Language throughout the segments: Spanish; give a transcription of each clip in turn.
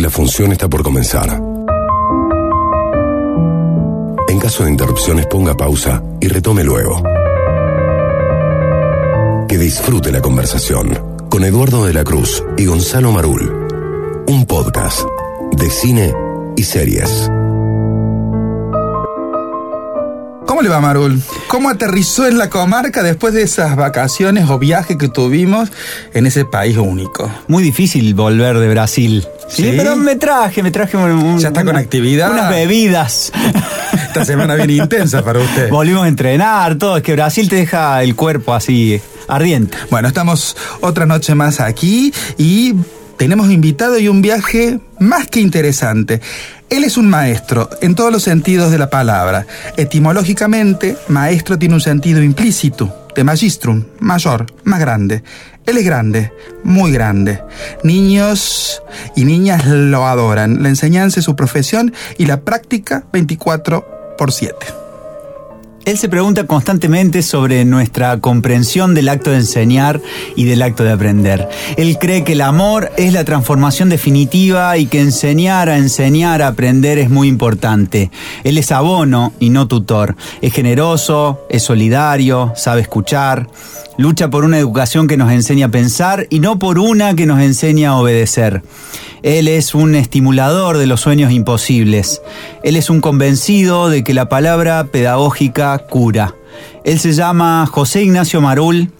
La función está por comenzar. En caso de interrupciones ponga pausa y retome luego. Que disfrute la conversación con Eduardo de la Cruz y Gonzalo Marul. Un podcast de cine y series. ¿Cómo le va, Marul? ¿Cómo aterrizó en la comarca después de esas vacaciones o viajes que tuvimos en ese país único? Muy difícil volver de Brasil. ¿Sí? pero me traje, me traje un- ¿Ya está con actividad? unas bebidas. Esta semana bien intensa para usted. Volvimos a entrenar, todo. Es que Brasil te deja el cuerpo así ardiente. Bueno, estamos otra noche más aquí y tenemos invitado y un viaje más que interesante. Él es un maestro en todos los sentidos de la palabra. Etimológicamente, maestro tiene un sentido implícito, de magistrum, mayor, más grande. Él es grande, muy grande. Niños y niñas lo adoran. La enseñanza es su profesión y la práctica 24 por 7. Él se pregunta constantemente sobre nuestra comprensión del acto de enseñar y del acto de aprender. Él cree que el amor es la transformación definitiva y que enseñar a enseñar a aprender es muy importante. Él es abono y no tutor. Es generoso, es solidario, sabe escuchar. Lucha por una educación que nos enseña a pensar y no por una que nos enseña a obedecer. Él es un estimulador de los sueños imposibles. Él es un convencido de que la palabra pedagógica cura. Él se llama José Ignacio Marul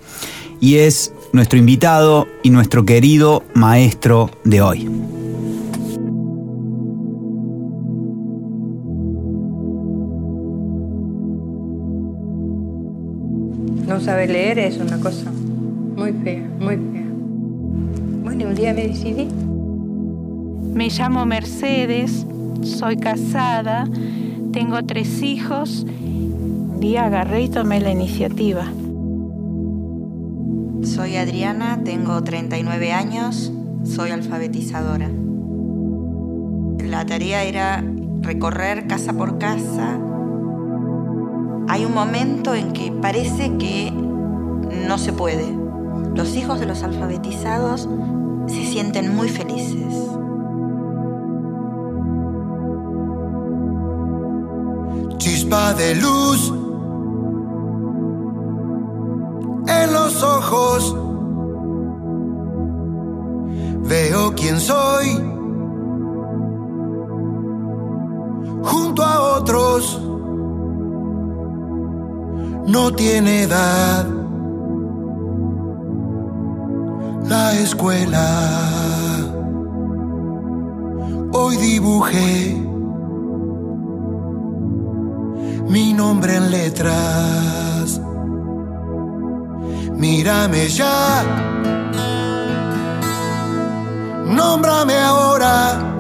y es nuestro invitado y nuestro querido maestro de hoy. No saber leer es una cosa muy fea, muy fea. Bueno, un día me decidí. Me llamo Mercedes, soy casada, tengo tres hijos. Un día agarré y tomé la iniciativa. Soy Adriana, tengo 39 años, soy alfabetizadora. La tarea era recorrer casa por casa. Hay un momento en que parece que no se puede. Los hijos de los alfabetizados se sienten muy felices. chispa de luz en los ojos. Veo quién soy junto a otros. No tiene edad la escuela. Hoy dibujé mi nombre en letras. Mírame ya, nómbrame ahora.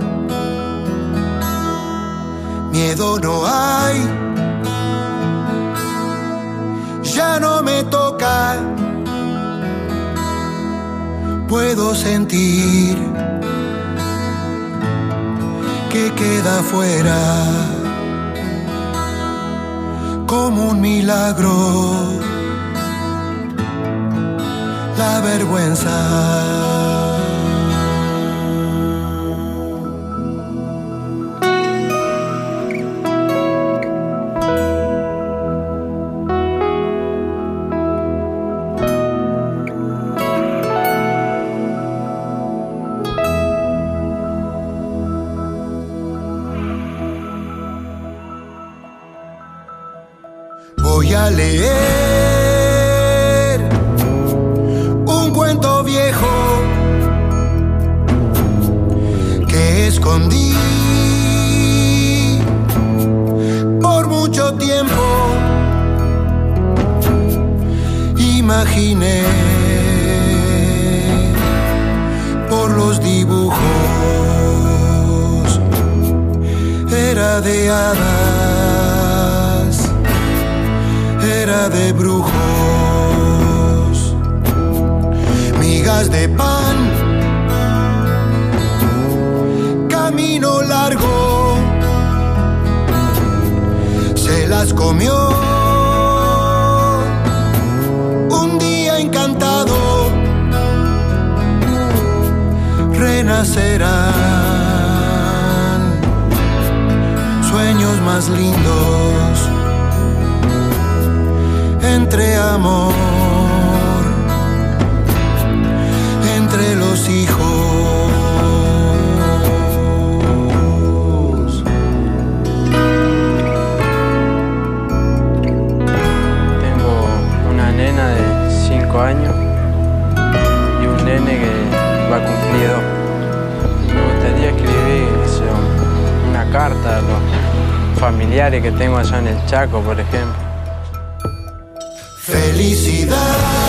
Miedo no hay, ya no me toca. Puedo sentir que queda fuera como un milagro. La vergüenza. Voy a leer un cuento viejo que escondí por mucho tiempo. Imaginé por los dibujos, era de hadas de brujos, migas de pan, camino largo, se las comió. Un día encantado, renacerán sueños más lindos entre amor, entre los hijos. Tengo una nena de 5 años y un nene que va a cumplir dos. Me gustaría escribir una carta a los familiares que tengo allá en el Chaco, por ejemplo. Felicidad al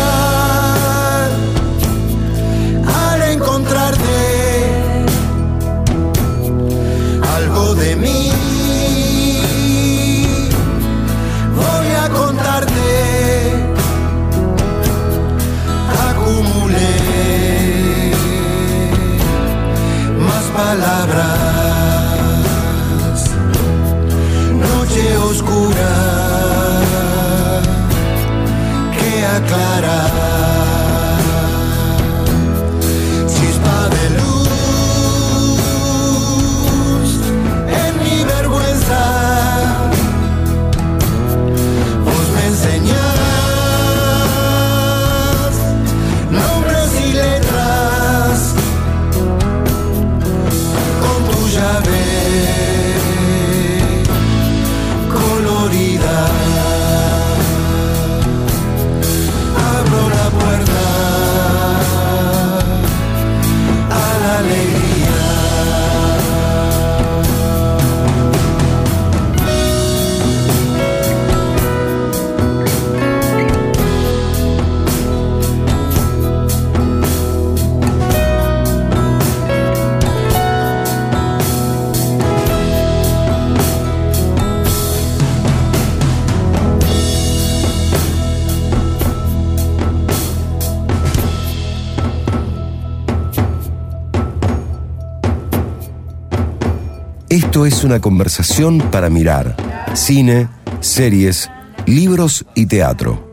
es una conversación para mirar cine, series, libros y teatro.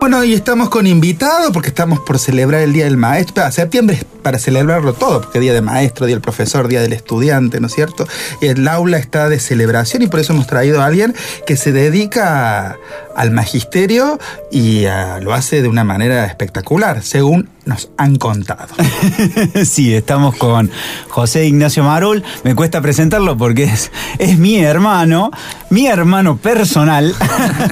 Bueno, y estamos con invitados porque estamos por celebrar el Día del Maestro. Ah, septiembre es para celebrarlo todo, porque Día del Maestro, Día del Profesor, Día del Estudiante, ¿no es cierto? El aula está de celebración y por eso hemos traído a alguien que se dedica al magisterio y lo hace de una manera espectacular, según nos han contado. sí, estamos con José Ignacio Marul. Me cuesta presentarlo porque es, es mi hermano, mi hermano personal.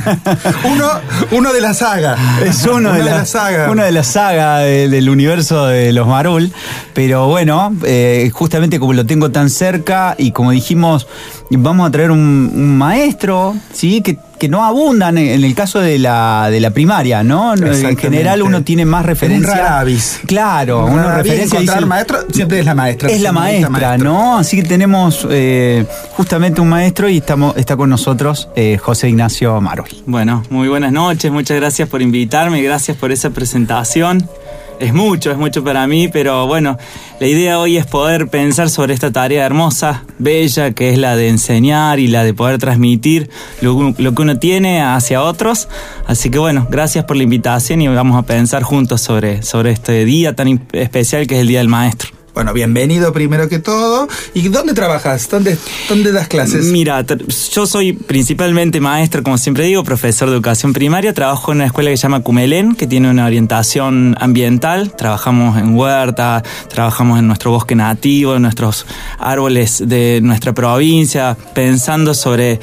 uno, uno de la saga. Es uno de, la, saga. Una de la saga de- del universo de los Marul. Pero bueno, eh, justamente como lo tengo tan cerca y como dijimos, vamos a traer un, un maestro, ¿sí? Que, que no abundan en, el caso de la, de la primaria, ¿no? En general uno tiene más referencia. Un rara avis. Claro, Un uno referencia encontrar dice- maestro siempre es la maestra. es la maestra. ¿no? Así que tenemos eh, justamente un maestro y estamos, está con nosotros eh, José Ignacio Marul. Bueno, muy buenas noches, muchas gracias por invitarme, gracias por esa presentación. Es mucho, es mucho para mí, pero bueno, la idea hoy es poder pensar sobre esta tarea hermosa, bella, que es la de enseñar y la de poder transmitir lo, que uno tiene hacia otros. Así que bueno, gracias por la invitación y vamos a pensar juntos sobre, sobre este día tan especial que es el Día del Maestro. Bueno, bienvenido primero que todo. ¿Y dónde trabajas? ¿Dónde, dónde das clases? Mira, yo soy principalmente maestro, como siempre digo, profesor de educación primaria. Trabajo en una escuela que se llama Cumelén, que tiene una orientación ambiental. Trabajamos en huerta, trabajamos en nuestro bosque nativo, en nuestros árboles de nuestra provincia, pensando sobre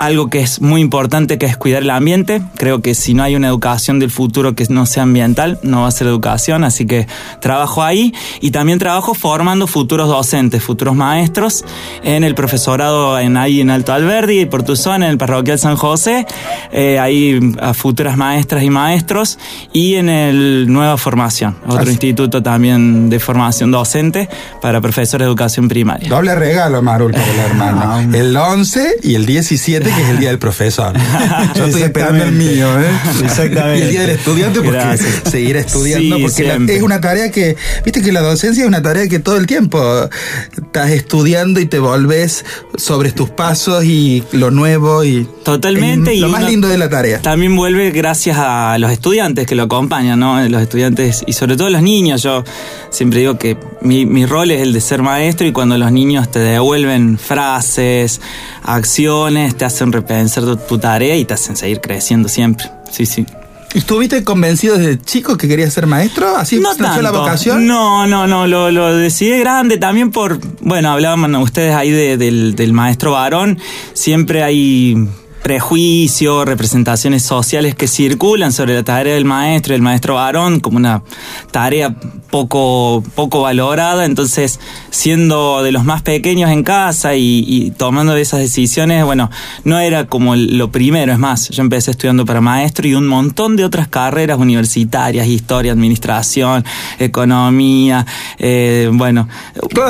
algo que es muy importante, que es cuidar el ambiente. Creo que si no hay una educación del futuro que no sea ambiental, no va a ser educación, así que trabajo ahí y también trabajo formando futuros docentes, futuros maestros en el profesorado en ahí en Alto Alberdi, Portuzón, en el parroquial San José, eh, ahí a futuras maestras y maestros y en el Nueva Formación, otro Así. instituto también de formación docente para profesores de educación primaria. Doble regalo, Marul, para el hermano. El 11 y el 17, que es el día del profesor. Yo estoy esperando el mío, ¿eh? Exactamente. Y el día del estudiante, porque Gracias. seguir estudiando, Sí, porque la- es una tarea que, viste que la docencia es una tarea que todo el tiempo estás estudiando y te volvés sobre tus pasos y lo nuevo y. Totalmente, y lo más lindo de la tarea. También vuelve gracias a los estudiantes que lo acompañan, ¿no? Los estudiantes y sobre todo los niños. Yo siempre digo que mi, mi rol es el de ser maestro y cuando los niños te devuelven frases, acciones, te hacen repensar tu, tu tarea y te hacen seguir creciendo siempre. Sí, sí. ¿Estuviste convencido desde chico que querías ser maestro? ¿Así No nació la tanto. vocación? No, no, no, lo, lo decidí grande también por, bueno, hablaban ustedes ahí de- del, del maestro varón, siempre hay prejuicios, representaciones sociales que circulan sobre la tarea del maestro, el maestro varón, como una tarea poco, poco valorada. Entonces, siendo de los más pequeños en casa y, y tomando esas decisiones, bueno, no era como lo primero. Es más, yo empecé estudiando para maestro y un montón de otras carreras universitarias, historia, administración, economía, eh, bueno,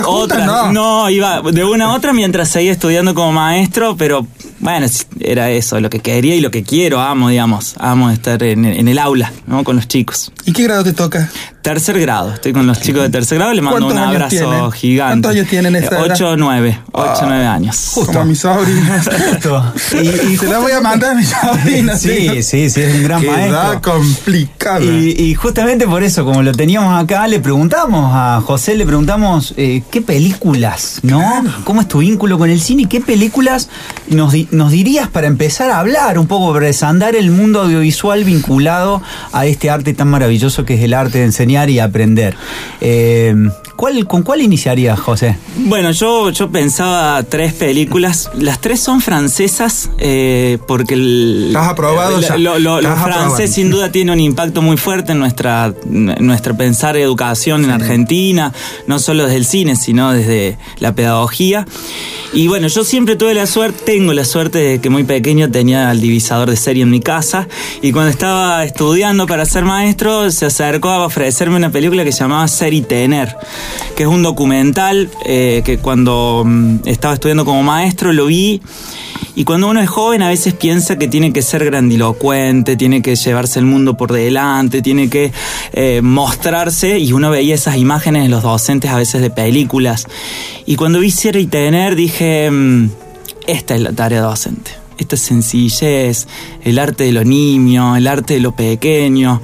otras. no. no, iba de una a otra mientras seguía estudiando como maestro, pero bueno, era eso, lo que quería y lo que quiero, amo, digamos, amo estar en, en el aula, ¿no? Con los chicos. ¿Y qué grado te toca? Tercer grado, estoy con los chicos de tercer grado, le mando un ¿Cuántos años abrazo tienen? gigante. ¿Cuántos años tienen edad? 8 o 9, 8 o 9 años. Como a mi sobrina. Y, y Se la voy a mandar a mi sobrina. Sí, sí, sí, es un gran Qué maestro. edad complicada. Y, y justamente por eso, como lo teníamos acá, le preguntamos a José, le preguntamos eh, qué películas, ¿no? ¿Cómo es tu vínculo con el cine? ¿Qué películas nos dirías para empezar a hablar un poco, para desandar el mundo audiovisual vinculado a este arte tan maravilloso que es el arte de enseñar y aprender? Eh, ¿cuál, ¿Con cuál iniciarías, José? Bueno, yo, yo pensaba tres películas. Las tres son francesas eh, porque el, Estás aprobado ya. lo, lo- lo Estás aprobado. francés sin duda tiene un impacto muy fuerte en nuestra, en nuestra pensar educación en Argentina, no solo desde el cine, sino desde la pedagogía. Y bueno, yo siempre tuve la suerte, tengo la suerte de que muy pequeño tenía el divisador de serie en mi casa y cuando estaba estudiando para ser maestro se acercó a ofrecerme una película que se llamaba Ser y Tener, que es un documental eh, que cuando mm, estaba estudiando como maestro lo vi y cuando uno es joven a veces piensa que tiene que ser grandilocuente, tiene que llevarse el mundo por delante, tiene que eh, mostrarse y uno veía esas imágenes de los docentes a veces de películas. Y cuando vi Ser y Tener dije, mm, esta es la tarea docente. Esta sencillez, el arte de lo nimio, el arte de lo pequeño,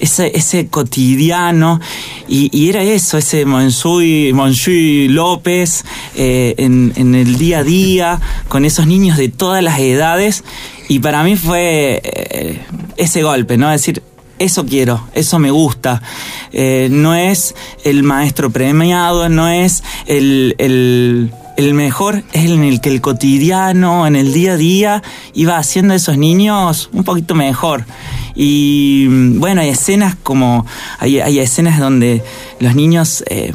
ese, ese cotidiano. Y, y era eso, ese Monsuy, Monsuy López eh, en, en el día a día, con esos niños de todas las edades. Y para mí fue eh, ese golpe, ¿no? decir, eso quiero, eso me gusta. Eh, no es el maestro premiado, no es el, el, el mejor, es en el que el cotidiano, en el día a día, iba haciendo a esos niños un poquito mejor. Y mm, bueno, hay escenas como, hay, hay escenas donde los niños... eh,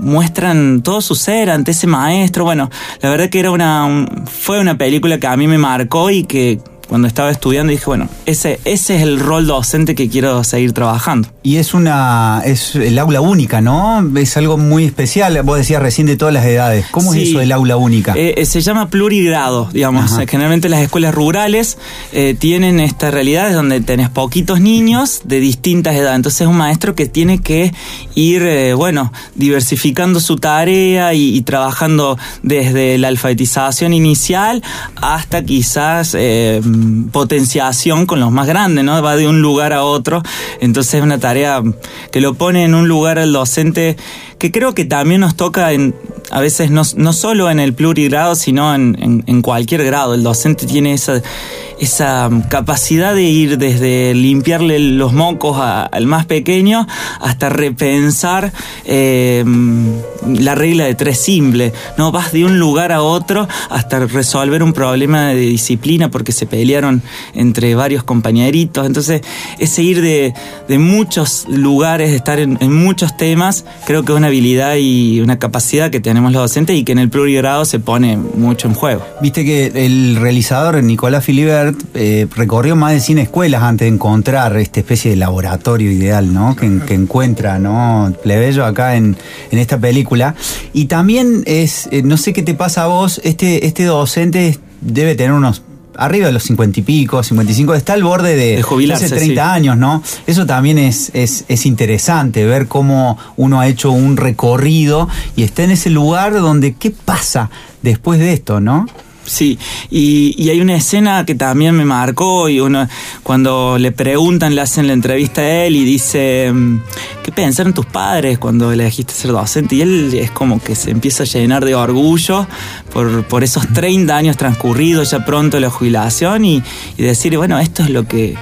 muestran todo su ser ante ese maestro. Bueno, la verdad que era una un- fue una película que a mí me marcó y que cuando estaba estudiando dije, bueno, ese ese es el rol docente que quiero seguir trabajando. Y es una es el aula única, ¿no? Es algo muy especial. Vos decías recién de todas las edades. ¿Cómo es eso del aula única? Eh, eh, se llama plurigrado, digamos. Ajá. Eh, Generalmente las escuelas rurales eh, tienen esta realidad donde tenés poquitos niños de distintas edades. Entonces es un maestro que tiene que ir, eh, bueno, diversificando su tarea y, y trabajando desde la alfabetización inicial hasta quizás potenciación con los más grandes, ¿no? Va de un lugar a otro. Entonces es una tarea que lo pone en un lugar al docente que creo que también nos toca en, a veces no, no solo en el plurigrado, sino en, en- cualquier grado. El docente tiene esa, esa capacidad de ir desde limpiarle los mocos al más pequeño hasta repensar eh, la regla de tres simple. No vas de un lugar a otro hasta resolver un problema de disciplina porque se pelearon entre varios compañeritos. Entonces, ese ir de, de muchos lugares, de estar en, en muchos temas, creo que es una habilidad y una capacidad que tenemos los docentes y que en el plurigrado se pone mucho en juego. Viste que el realizador Nicolás Filibert eh, recorrió más de 100 escuelas antes de encontrar esta especie de laboratorio ideal, ¿no? Que, encuentra, ¿no? Plebeyo acá en, en esta película. Y también es, eh, no sé qué te pasa a vos, este, este docente debe tener unos arriba de los 50 y pico, 55, está al borde de, De jubilarse, hace 30 sí. años, ¿no? Eso también es, es, es interesante, ver cómo uno ha hecho un recorrido y está en ese lugar donde, ¿qué pasa después de esto, no? Sí, y, y hay una escena que también me marcó y uno cuando le preguntan, le hacen la entrevista a él y dice, mm, ¿qué pensaron tus padres cuando elegiste ser docente? Y él es como que se empieza a llenar de orgullo por, por esos 30 años transcurridos, ya pronto la jubilación y, y decir, bueno, esto es lo que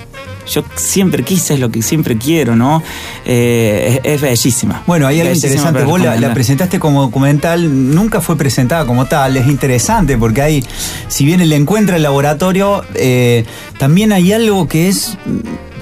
yo siempre quise, es lo que siempre quiero, ¿no? Eh, es, es bellísima. Bueno, hay algo interesante. Vos la, presentaste como documental, nunca fue presentada como tal. Es interesante porque hay, si bien el encuentro el laboratorio, eh, también hay algo que es.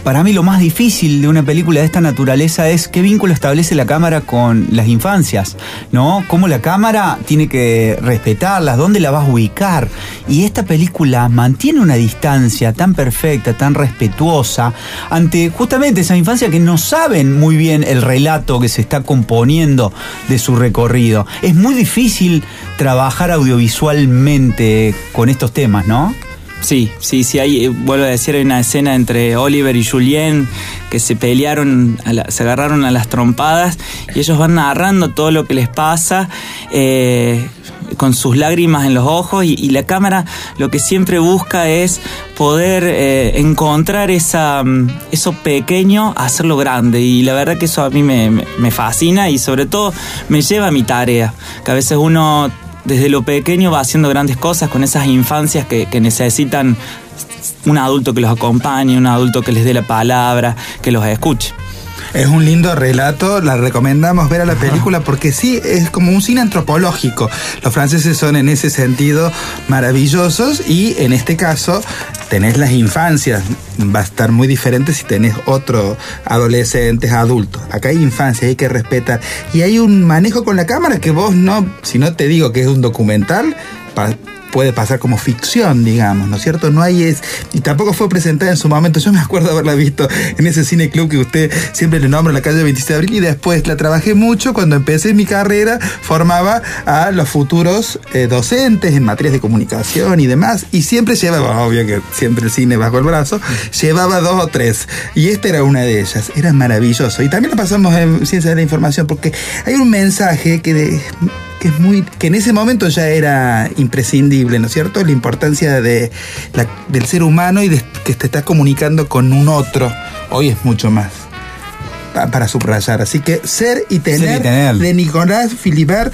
Para mí lo más difícil de una película de esta naturaleza es qué vínculo establece la cámara con las infancias, ¿no? Cómo la cámara tiene que respetarlas, dónde la vas a ubicar. Y esta película mantiene una distancia tan perfecta, tan respetuosa, ante justamente esa infancia que no saben muy bien el relato que se está componiendo de su recorrido. Es muy difícil trabajar audiovisualmente con estos temas, ¿no? Sí, sí, sí, hay, eh, vuelvo a decir, hay una escena entre Oliver y Julien que se pelearon, a la- se agarraron a las trompadas y ellos van narrando todo lo que les pasa eh, con sus lágrimas en los ojos y, la cámara lo que siempre busca es poder eh, encontrar esa, mm, eso pequeño, hacerlo grande. Y la verdad que eso a mí me- me fascina y sobre todo me lleva a mi tarea, que a veces uno desde lo pequeño va haciendo grandes cosas con esas infancias que, necesitan un adulto que los acompañe, un adulto que les dé la palabra, que los escuche. Es un lindo relato, la recomendamos ver a la película porque sí, es como un cine antropológico. Los franceses son en ese sentido maravillosos y en este caso tenés las infancias, va a estar muy diferente si tenés otro adolescentes, adultos. Acá hay infancia, hay que respetar. Y hay un manejo con la cámara que vos no, si no te digo que es un documental, puede pasar como ficción, digamos, ¿no es cierto? No hay es. Y tampoco fue presentada en su momento. Yo me acuerdo haberla visto en ese cine club que usted siempre le nombra, la calle 26 de abril, y después la trabajé mucho. Cuando empecé mi carrera, formaba a los futuros eh, docentes en materias de comunicación y demás. Y siempre llevaba, obvio que siempre el cine bajo el brazo, llevaba dos o tres. Y esta era una de ellas. Era maravilloso. Y también lo pasamos en Ciencia de la Información, porque hay un mensaje que que es muy que en ese momento ya era imprescindible, ¿no es cierto? La importancia de la- del ser humano y de que te estás comunicando con un otro. Hoy es mucho más pa- para subrayar. Así que ser y tener, Ser y tener. de Nicolás Filibert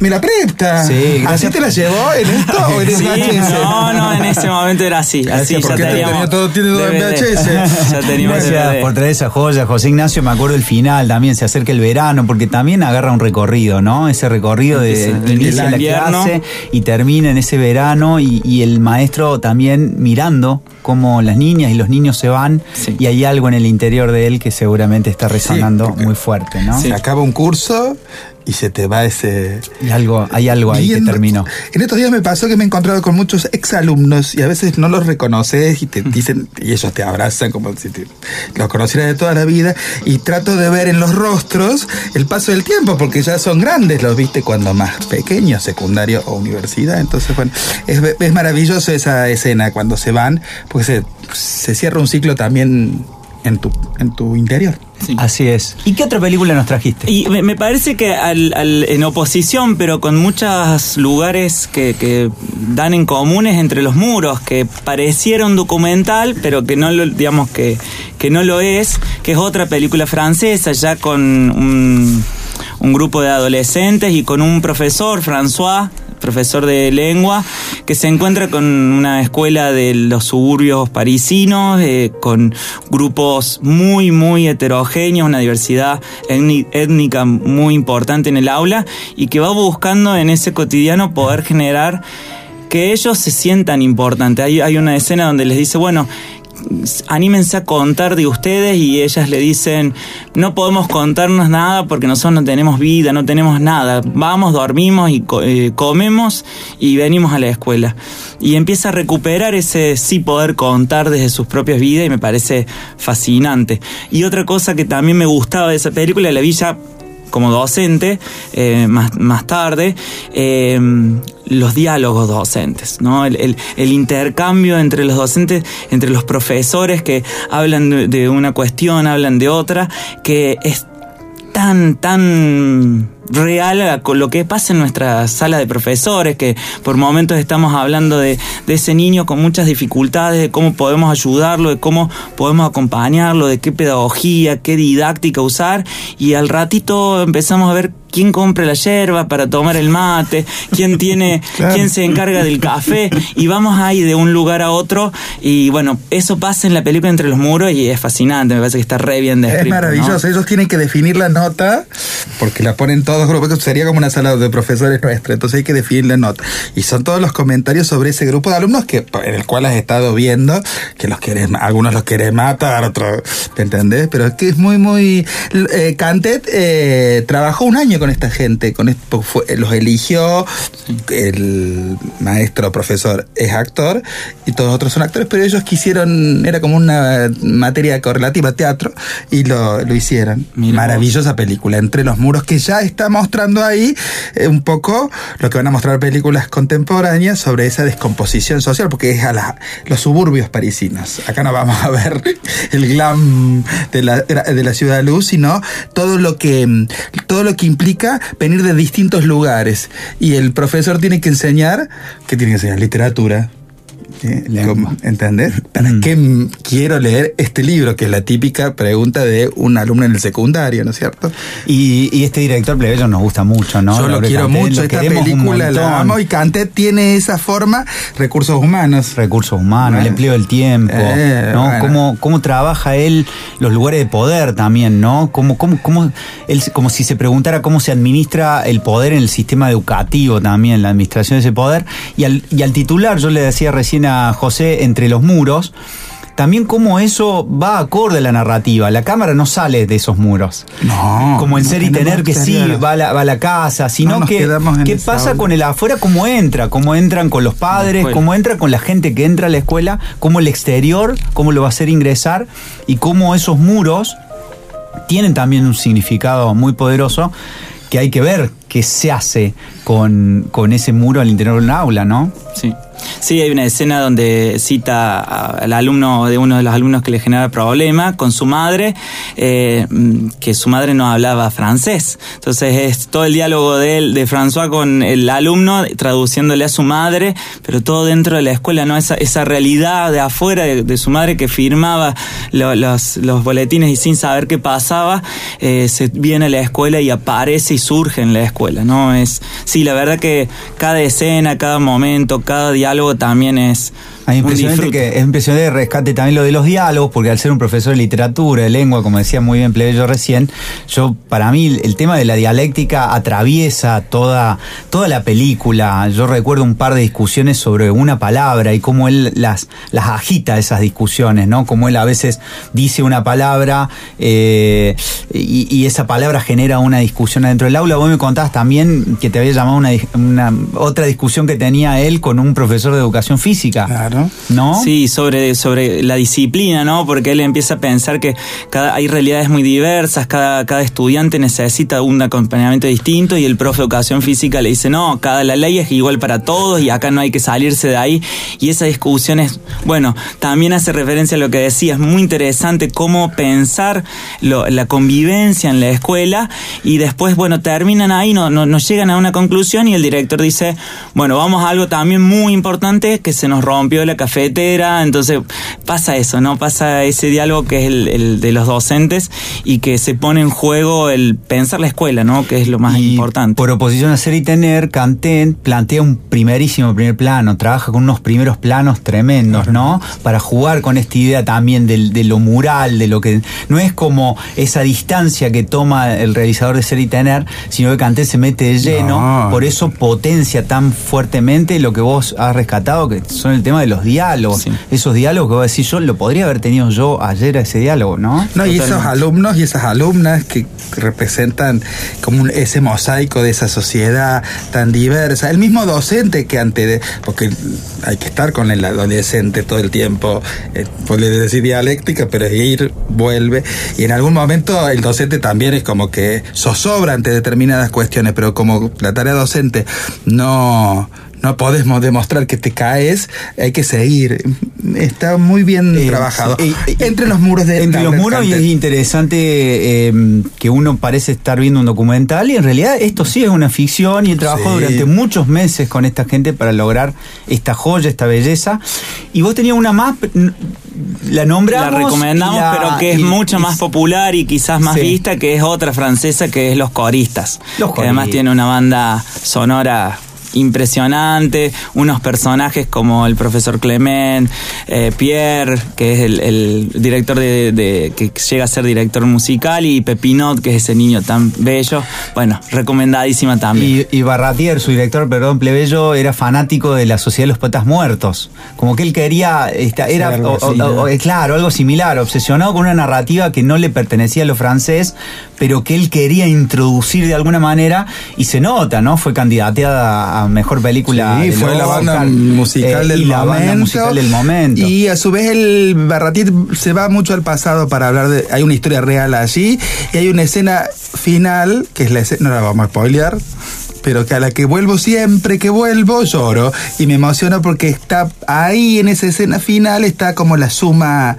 me la presta. Sí, ¿Así te la llevó en esto o en el Sí, VHS? no, no, en ese momento era así. Así Gracias, ya porque teníamos tenía todo- tiene todo en. VHS. ya teníamos Gracias DVD. por traer esa joya, José Ignacio. Me acuerdo el final también, se acerca el verano, porque también agarra un recorrido, ¿no? Ese recorrido de inicia la invierno. clase y termina en ese verano y, y el maestro también mirando cómo las niñas y los niños se van Sí. y hay algo en el interior de él que seguramente está resonando muy fuerte, ¿no? Se acaba un curso y se te va ese, Y algo, hay algo ahí que terminó. En estos días me pasó que me he encontrado con muchos exalumnos y a veces no los reconoces y te dicen, y ellos te abrazan como si te, los conocieras de toda la vida. Y trato de ver en los rostros el paso del tiempo, porque ya son grandes, los viste cuando más pequeños, secundario o universidad. Entonces, bueno, es, es maravilloso esa escena cuando se van, porque se, se cierra un ciclo también en tu, en tu interior. Así es. ¿Y qué otra película nos trajiste? Y me, me parece que al- al- en oposición, pero con muchos lugares que, que dan en comunes entre los muros, que pareciera un documental, pero que no lo, digamos que, que no lo es, que es otra película francesa, ya con un, un grupo de adolescentes y con un profesor, François, profesor de lengua, que se encuentra con una escuela de los suburbios parisinos, eh, con grupos muy, muy heterogéneos, una diversidad étni- étnica muy importante en el aula, y que va buscando en ese cotidiano poder generar que ellos se sientan importantes. Hay una escena donde les dice, bueno, anímense a contar de ustedes y ellas le dicen, no podemos contarnos nada porque nosotros no tenemos vida, no tenemos nada. Vamos, dormimos y eh, comemos y venimos a la escuela. Y empieza a recuperar ese sí poder contar desde sus propias vidas y me parece fascinante. Y otra cosa que también me gustaba de esa película, la vi ya como docente, eh, más, más tarde, eh, los diálogos docentes, ¿no? El, el- intercambio entre los docentes, entre los profesores que hablan de una cuestión, hablan de otra, que es tan, tan real a lo que pasa en nuestra sala de profesores, que por momentos estamos hablando de, de ese niño con muchas dificultades, de cómo podemos ayudarlo, de cómo podemos acompañarlo, de qué pedagogía, qué didáctica usar, y al ratito empezamos a ver quién compra la yerba para tomar el mate, quién tiene, Claro. quién se encarga del café, y vamos ahí de un lugar a otro, y bueno, eso pasa en la película Entre los Muros y es fascinante, me parece que está re bien descrito. Es ¿no? maravilloso, ellos tienen que definir la nota, porque la ponen todos grupos, sería como una sala de profesores nuestra, entonces hay que definir la nota. Y son todos los comentarios sobre ese grupo de alumnos que en el cual has estado viendo, que los querés, algunos los querés matar, otros, ¿me entendés? Pero es que es muy, muy... Eh, Cantet eh, trabajó un año con esta gente, con esto, fue- los eligió, el maestro, profesor, es actor, y todos los otros son actores, pero ellos quisieron, era como una materia correlativa, teatro, y lo, lo hicieron. Mira Maravillosa película, Entre los muros, que ya está mostrando ahí eh, un poco lo que van a mostrar películas contemporáneas sobre esa descomposición social, porque es a la- los suburbios parisinos. Acá no vamos a ver el glam de la, de la ciudad de luz, sino todo lo que todo lo que implica venir de distintos lugares. Y el profesor tiene que enseñar, ¿qué tiene que enseñar? Literatura. ¿Entendés? ¿Para Mm. qué quiero leer este libro? Que es la típica pregunta de un alumno en el secundario, ¿no es cierto? Y, y este director plebeyo nos gusta mucho, ¿no? Yo lo quiero mucho, esta película la amo y Cantet tiene esa forma, recursos humanos. recursos humanos, el empleo del tiempo, Eh, ¿no? bueno. Cómo, cómo trabaja él los lugares de poder también, ¿no? Cómo, cómo, cómo él, como si se preguntara cómo se administra el poder en el sistema educativo también, la administración de ese poder. Y al, y al titular, yo le decía recién a José, entre los muros, también cómo eso va acorde a la narrativa. La cámara no sale de esos muros. No. Como en no ser y tener que sí, va a la, va a la casa, sino No que qué pasa aula. con el afuera, cómo entra, cómo entran con los padres, cómo entra con la gente que entra a la escuela, cómo el exterior, cómo lo va a hacer ingresar y cómo esos muros tienen también un significado muy poderoso que hay que ver qué se hace con, con ese muro al interior de un aula, ¿no? Sí. Sí, hay una escena donde cita al alumno de uno de los alumnos que le genera problema con su madre, eh, que su madre no hablaba francés. Entonces es todo el diálogo de él, de François con el alumno, traduciéndole a su madre, pero todo dentro de la escuela, ¿no? Esa, esa realidad de afuera de, de su madre que firmaba lo- los, los boletines y sin saber qué pasaba, eh, se viene a la escuela y aparece y surge en la escuela, ¿no? Es, sí, la verdad que cada escena, cada momento, cada diálogo también es impresionante que es impresionante rescate también lo de los diálogos, porque al ser un profesor de literatura, de lengua, como decía muy bien Plebeyo recién, yo para mí el tema de la dialéctica atraviesa toda, toda la película. Yo recuerdo un par de discusiones sobre una palabra y cómo él las, las agita esas discusiones, ¿no? Como él a veces dice una palabra eh, y, y esa palabra genera una discusión adentro del aula. Vos me contabas también que te había llamado una, una otra discusión que tenía él con un profesor de educación física. Claro. ¿No? Sí, sobre, sobre la disciplina, ¿no? Porque él empieza a pensar que cada, hay realidades muy diversas, cada, cada estudiante necesita un acompañamiento distinto y el profe de educación física le dice, no, cada la ley es igual para todos y acá no hay que salirse de ahí. Y esa discusión es, bueno, también hace referencia a lo que decía, es muy interesante cómo pensar lo- la convivencia en la escuela y después, bueno, terminan ahí, no, no, no llegan a una conclusión y el director dice, bueno, vamos a algo también muy importante que se nos rompió la cafetera, entonces pasa eso, ¿no? Pasa ese diálogo que es el, el de los docentes y que se pone en juego el pensar la escuela, ¿no? Que es lo más Y importante. Por oposición a ser y tener, Cantet plantea un primerísimo primer plano, trabaja con unos primeros planos tremendos, ¿no? Para jugar con esta idea también de, lo mural, de lo que no es como esa distancia que toma el realizador de ser y tener, sino que Cantet se mete de lleno, No. por eso potencia tan fuertemente lo que vos has rescatado, que son el tema de los diálogos. Sí. Esos diálogos que vos decís, yo lo podría haber tenido yo ayer a ese diálogo, ¿no? No, y esos alumnos y esas alumnas que representan como un- ese mosaico de esa sociedad tan diversa. El mismo docente que antes de. Porque hay que estar con el adolescente todo el tiempo. Eh, puede decir dialéctica, pero es ir, vuelve. Y en algún momento el docente también es como que zozobra ante determinadas cuestiones, pero como la tarea docente no no podemos demostrar que te caes, hay que seguir. Está muy bien Eh, trabajado. eh, eh, entre los muros de Entre los muros y es interesante eh, que uno parece estar viendo un documental y en realidad esto sí es una ficción y él trabajó Sí. durante muchos meses con esta gente para lograr esta joya, esta belleza. Y vos tenías una más, la nombramos. La recomendamos, la- pero que es y- mucho y- más popular y quizás más Sí. vista, que es otra francesa que es Los Coristas. Los que además Coristas. tiene una banda sonora impresionante, unos personajes como el profesor Clement, eh, Pierre, que es el, el director de, de- que llega a ser director musical, y Pepinot, que es ese niño tan bello. Bueno, recomendadísima también. Y, y Barratier, su director, perdón, plebeyo, era fanático de la Sociedad de los Poetas Muertos. Como que él quería, esta- era, algo o- o- así, o- ¿no? claro, algo similar, obsesionado con una narrativa que no le pertenecía a lo francés, pero que él quería introducir de alguna manera, y se nota, ¿no? Fue candidateada a mejor película. Sí, fue la banda Oscar, musical eh, del y la momento. banda musical del momento. Y a su vez el Barratit se va mucho al pasado para hablar de... Hay una historia real allí y hay una escena final, que es la escena... No la vamos a spoilear. Pero que a la que vuelvo siempre que vuelvo lloro y me emociono porque está ahí en esa escena final está como la suma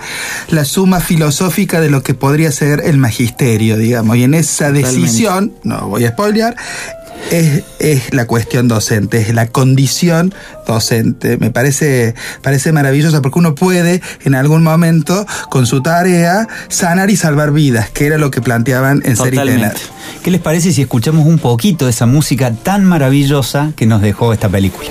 la suma filosófica de lo que podría ser el magisterio, digamos. Y en esa Totalmente. decisión, no voy a spoilear, es, es la cuestión docente, es la condición docente. Me parece, parece maravilloso porque uno puede en algún momento con su tarea sanar y salvar vidas, que era lo que planteaban en Ser. Totalmente. ¿Qué les parece si escuchamos un poquito de esa música tan maravillosa que nos dejó esta película?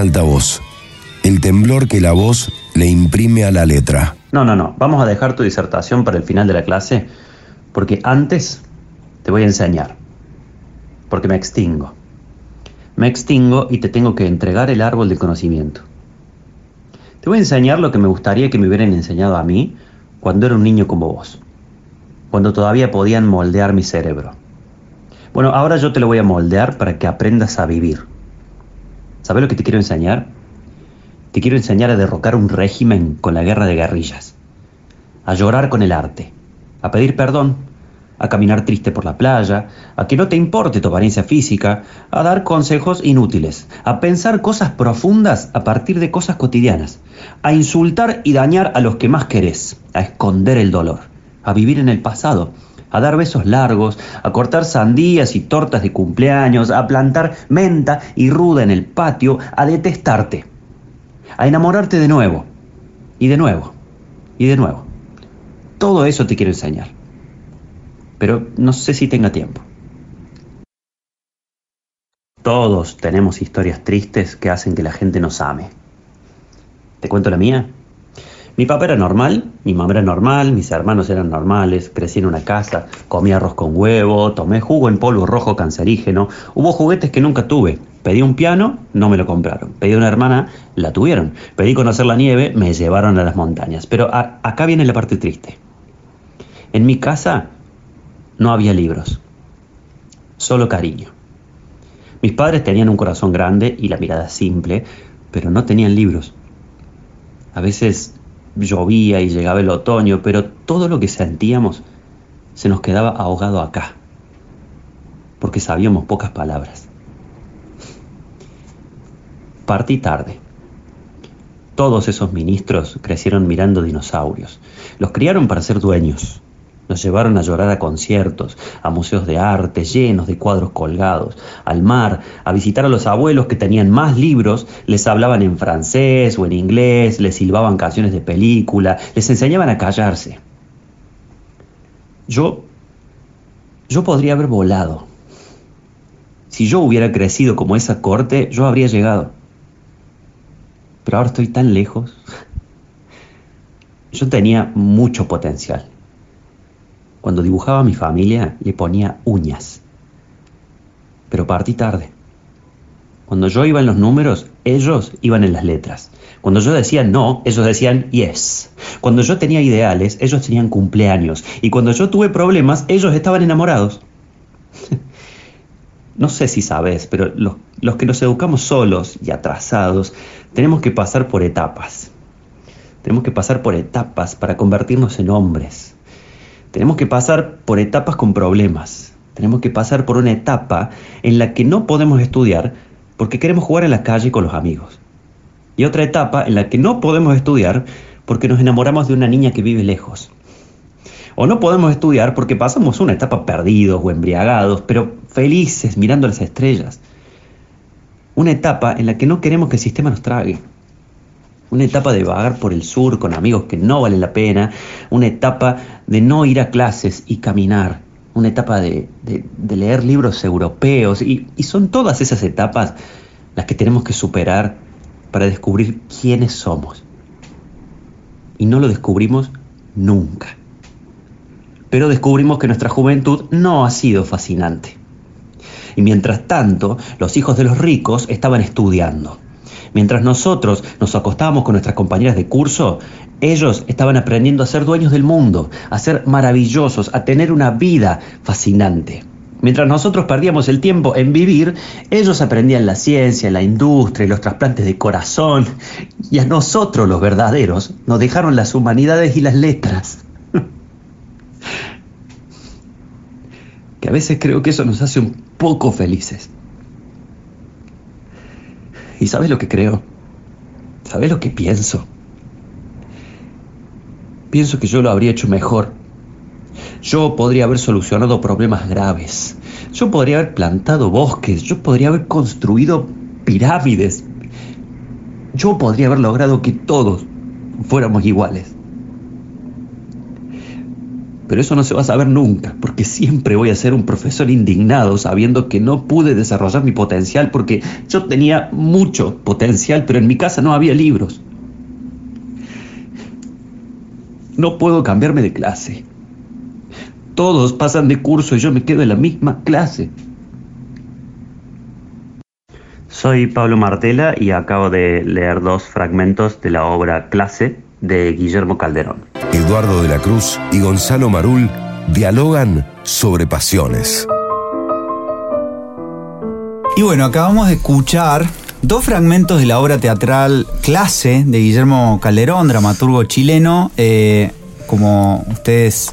Altavoz. El temblor que la voz le imprime a la letra. No, no, no. Vamos a dejar tu disertación para el final de la clase porque antes te voy a enseñar. Porque me extingo. Me extingo y te tengo que entregar el árbol del conocimiento. Te voy a enseñar lo que me gustaría que me hubieran enseñado a mí cuando era un niño como vos. Cuando todavía podían moldear mi cerebro. Bueno, ahora yo te lo voy a moldear para que aprendas a vivir. ¿Sabes lo que te quiero enseñar? Te quiero enseñar a derrocar un régimen con la guerra de guerrillas, a llorar con el arte, a pedir perdón, a caminar triste por la playa, a que no te importe tu apariencia física, a dar consejos inútiles, a pensar cosas profundas a partir de cosas cotidianas, a insultar y dañar a los que más querés, a esconder el dolor, a vivir en el pasado, a dar besos largos, a cortar sandías y tortas de cumpleaños, a plantar menta y ruda en el patio, a detestarte a enamorarte de nuevo, y de nuevo, y de nuevo. Todo eso te quiero enseñar. Pero no sé si tenga tiempo. Todos tenemos historias tristes que hacen que la gente nos ame. ¿Te cuento la mía? Mi papá era normal, mi mamá era normal, mis hermanos eran normales, crecí en una casa, comí arroz con huevo, tomé jugo en polvo rojo cancerígeno, hubo juguetes que nunca tuve, pedí un piano, no me lo compraron, pedí una hermana, la tuvieron, pedí conocer la nieve, me llevaron a las montañas. Pero acá viene la parte triste. En mi casa no había libros, solo cariño. Mis padres tenían un corazón grande y la mirada simple, pero no tenían libros. A veces llovía y llegaba el otoño, pero todo lo que sentíamos se nos quedaba ahogado acá, porque sabíamos pocas palabras. Partí tarde. Todos esos ministros crecieron mirando dinosaurios. Los criaron para ser dueños. Nos llevaron a llorar a conciertos, a museos de arte llenos de cuadros colgados, al mar, a visitar a los abuelos que tenían más libros, les hablaban en francés o en inglés, les silbaban canciones de película, les enseñaban a callarse. Yo, yo podría haber volado. Si yo hubiera crecido como esa corte, yo habría llegado. Pero ahora estoy tan lejos. Yo tenía mucho potencial. Cuando dibujaba a mi familia le ponía uñas. Pero partí tarde. Cuando yo iba en los números, ellos iban en las letras. Cuando yo decía no, ellos decían yes. Cuando yo tenía ideales, ellos tenían cumpleaños. Y cuando yo tuve problemas, ellos estaban enamorados. No sé si sabes, pero los, los que nos educamos solos y atrasados, tenemos que pasar por etapas. Tenemos que pasar por etapas para convertirnos en hombres. Tenemos que pasar por etapas con problemas. Tenemos que pasar por una etapa en la que no podemos estudiar porque queremos jugar en la calle con los amigos. Y otra etapa en la que no podemos estudiar porque nos enamoramos de una niña que vive lejos. O no podemos estudiar porque pasamos una etapa perdidos o embriagados, pero felices mirando las estrellas. Una etapa en la que no queremos que el sistema nos trague. Una etapa de vagar por el sur con amigos que no valen la pena. Una etapa de no ir a clases y caminar. Una etapa de, leer libros europeos. Y son todas esas etapas las que tenemos que superar para descubrir quiénes somos. Y no lo descubrimos nunca. Pero descubrimos que nuestra juventud no ha sido fascinante. Y mientras tanto, los hijos de los ricos estaban estudiando. Mientras nosotros nos acostábamos con nuestras compañeras de curso, ellos estaban aprendiendo a ser dueños del mundo, a ser maravillosos, a tener una vida fascinante. Mientras nosotros perdíamos el tiempo en vivir, ellos aprendían la ciencia, la industria y los trasplantes de corazón. Y a nosotros, los verdaderos, nos dejaron las humanidades y las letras. que a veces creo que eso nos hace un poco felices. ¿Y sabes lo que creo? ¿Sabes lo que pienso? Pienso que yo lo habría hecho mejor. Yo podría haber solucionado problemas graves. Yo podría haber plantado bosques. Yo podría haber construido pirámides. Yo podría haber logrado que todos fuéramos iguales. Pero eso no se va a saber nunca, porque siempre voy a ser un profesor indignado sabiendo que no pude desarrollar mi potencial porque yo tenía mucho potencial, pero en mi casa no había libros. No puedo cambiarme de clase. Todos pasan de curso y yo me quedo en la misma clase. Soy Pablo Martela y acabo de leer dos fragmentos de la obra Clase de Guillermo Calderón. Eduardo de la Cruz y Gonzalo Marul dialogan sobre pasiones. Y bueno, acabamos de escuchar dos fragmentos de la obra teatral Clase de Guillermo Calderón, dramaturgo chileno. Eh, como ustedes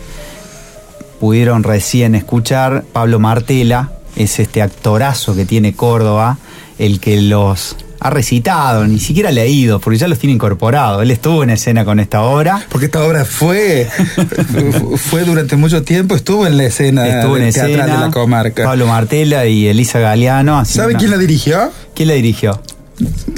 pudieron recién escuchar, Pablo Martela es este actorazo que tiene Córdoba, el que los ha recitado, ni siquiera leído, porque ya los tiene incorporados. Él estuvo en escena con esta obra. Porque esta obra fue, fue durante mucho tiempo, estuvo en la escena Estuvo en teatral escena de la comarca. Pablo Martela y Elisa Galeano. ¿Sabe una- quién la dirigió? ¿Quién la dirigió?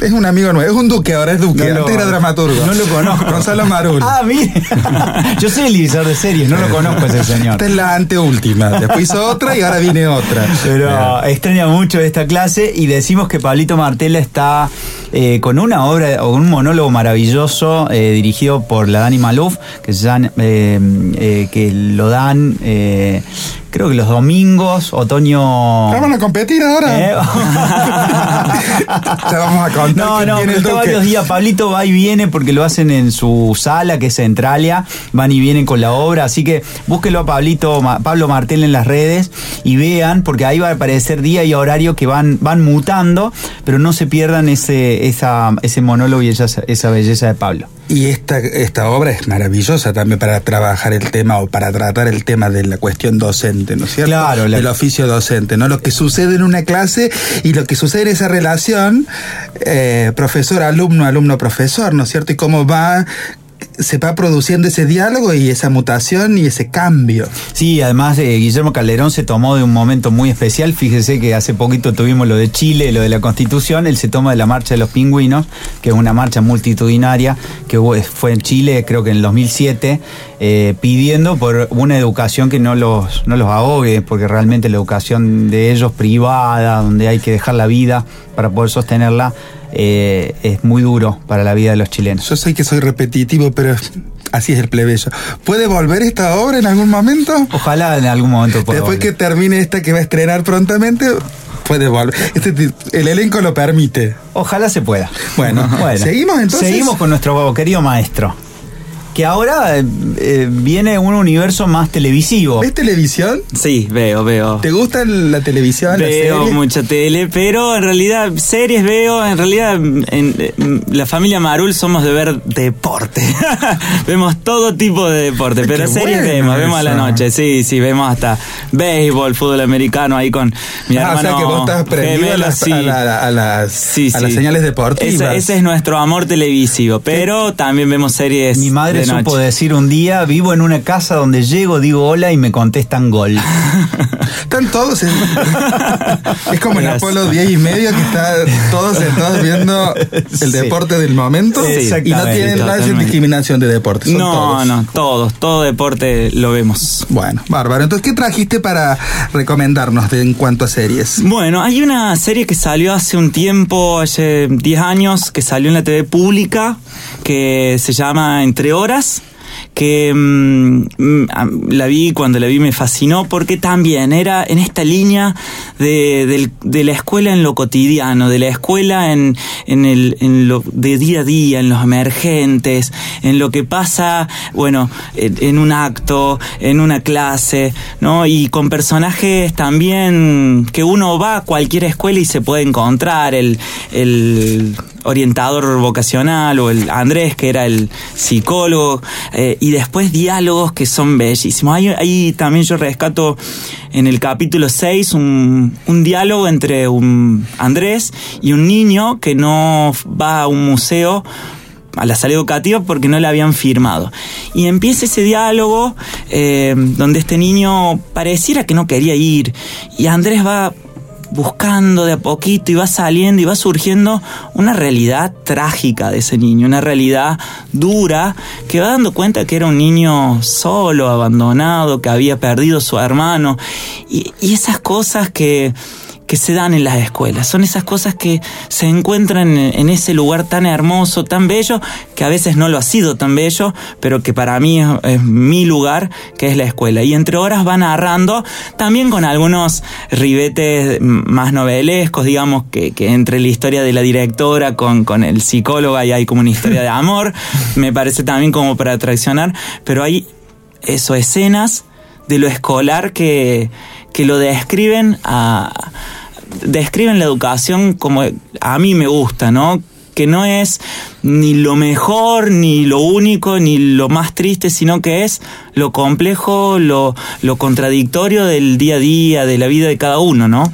Es un amigo nuevo, es un duque ahora, es duque. No lo- Antes era dramaturgo. no lo conozco. Gonzalo Marul. Ah, mire. Yo soy el divisor de series, no lo conozco ese señor. Esta es la anteúltima. Después hizo otra y ahora viene otra. Pero extraña mucho esta clase y decimos que Pablito Martela está eh, con una obra o un monólogo maravilloso eh, dirigido por la Dani Maluf, que, eh, que lo dan creo que los domingos, otoño... Vamos a competir ahora. Eh, Ya vamos a contar No, no, pero está varios días. Pablito va y viene porque lo hacen en su sala, que es Centralia. Van y vienen con la obra. Así que búsquelo a Pablito, Pablo Martel en las redes y vean, porque ahí va a aparecer día y horario que van, van mutando, pero no se pierdan ese, esa, ese monólogo y esa, esa belleza de Pablo. Y esta, esta obra es maravillosa también para trabajar el tema o para tratar el tema de la cuestión docente, ¿no es cierto? Claro, la- El oficio docente, ¿no? Lo que sucede en una clase y lo que sucede en esa relación eh, profesor-alumno, alumno-profesor, ¿no es cierto? Y cómo va se va produciendo ese diálogo y esa mutación y ese cambio. Sí, además eh, Guillermo Calderón se tomó de un momento muy especial. Fíjese que hace poquito tuvimos lo de Chile, lo de la Constitución. Él se toma de la Marcha de los Pingüinos, que es una marcha multitudinaria que hubo- fue en Chile, creo que en el 2007, eh, pidiendo por una educación que no los, no los ahogue, porque realmente la educación de ellos privada, donde hay que dejar la vida para poder sostenerla, eh, es muy duro para la vida de los chilenos. Yo sé que soy repetitivo, pero así es el plebeyo. ¿Puede volver esta obra en algún momento? Ojalá en algún momento pueda Después volver. que termine esta que va a estrenar prontamente, puede volver. Este el elenco lo permite. Ojalá se pueda. Bueno, ¿seguimos entonces? Seguimos con nuestro querido maestro. Que ahora eh, eh, viene un universo más televisivo. ¿Ves televisión? Sí, veo, veo. ¿Te gusta la televisión, Veo mucha tele, pero en realidad series veo, en realidad en, en la familia Marul somos de ver deporte. vemos todo tipo de deporte, pero qué series bueno vemos, vemos a la noche, sí, sí, vemos hasta béisbol, fútbol americano ahí con mi Ah, o sea hermano. que vos estás prendido a las, sí. a la- a las- Sí, a las sí. señales deportivas. Ese, ese es nuestro amor televisivo, pero también vemos series. Mi madre supo noche. decir un día, vivo en una casa donde llego, digo hola y me contestan gol. Están todos en... Es como en. Apolo 10 y medio que está todos sentados viendo el Sí. deporte del momento Sí, y no tienen nada de discriminación de deporte. son No, todos. no, todos, todo deporte lo vemos. Bueno, bárbaro. Entonces, ¿qué trajiste para recomendarnos de- en cuanto a series? Bueno, hay una serie que salió hace un tiempo, hace 10 años, que salió en la TV pública, que se llama Entre Horas que mm, mm, la vi cuando la vi me fascinó porque también era en esta línea de, de la escuela en lo cotidiano, de la escuela en, en, el, lo de día a día, en los emergentes, en lo que pasa, bueno, en, en un acto, en una clase, ¿no? Y con personajes también que uno va a cualquier escuela y se puede encontrar, el, el orientador vocacional o el Andrés que era el psicólogo eh, y después diálogos que son bellísimos. Ahí, ahí también yo rescato en el capítulo 6 un, un diálogo entre un Andrés y un niño que no va a un museo a la sala educativa porque no la habían firmado. Y empieza ese diálogo eh, donde este niño pareciera que no quería ir y Andrés va buscando de a poquito y va saliendo y va surgiendo una realidad trágica de ese niño, una realidad dura que va dando cuenta que era un niño solo, abandonado, que había perdido a su hermano. Y, y esas cosas que que se dan en las escuelas. Son esas cosas que se encuentran en, ese lugar tan hermoso, tan bello, que a veces no lo ha sido tan bello, pero que para mí es, es mi lugar, que es la escuela. Y entre horas va narrando, también con algunos ribetes más novelescos, digamos, que, que entre la historia de la directora con, con el psicólogo ahí hay como una historia de amor, me parece también como para atraccionar, pero hay eso, escenas de lo escolar que, que lo describen a describen la educación como a mí me gusta, ¿no? Que no es ni lo mejor, ni lo único, ni lo más triste, sino que es lo complejo, lo, lo contradictorio del día a día, de la vida de cada uno, ¿no?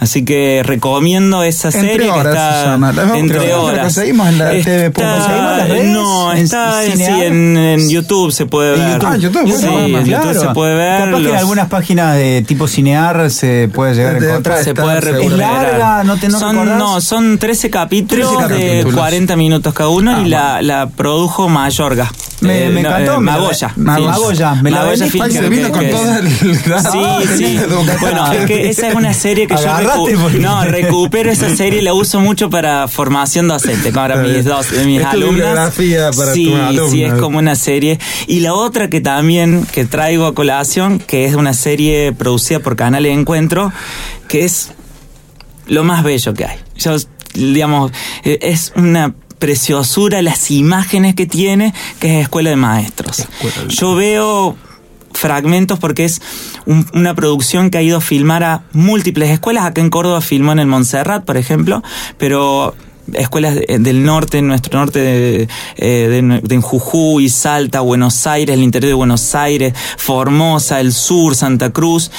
Así que recomiendo esa Entre serie que horas está se llama. La entre a ver, la horas. conseguimos en la TV, ¿conseguimos Está, las redes? no, ¿En está en, sí, en, en YouTube se puede ver. YouTube. Ah, YouTube, Sí, bueno, en YouTube se puede ver. Capaz que en los- algunas páginas de tipo cinear se puede llegar a encontrar. se puede recuperar. ¿Es larga? ¿No te- no son, recordás? no, son 13 capítulos 13 de capítulos. 40 minutos cada uno Ah, y la, la produjo Mayorga. Me- me encantó, me la- Magoya. Magoya, me la que- vino con que- todo el Sí, sí. Bueno, es que esa es una serie que yo Porque- no, recupero esa serie y la uso mucho para formación docente para mis dos mis Es alumnas. bibliografía para sí, tus sí, es como una serie. Y la otra que también que traigo a colación, que es una serie producida por Canal Encuentro, que es lo más bello que hay. Yo, digamos, eh, es una preciosura las imágenes que tiene, que es Escuela de Maestros. Yo veo fragmentos porque es un- una producción que ha ido a filmar a múltiples escuelas. Acá en Córdoba filmó en el Montserrat, por ejemplo, pero escuelas de- del norte, en nuestro norte, de, eh, de, de Jujuy, Salta, Buenos Aires, el interior de Buenos Aires, Formosa, el sur, Santa Cruz.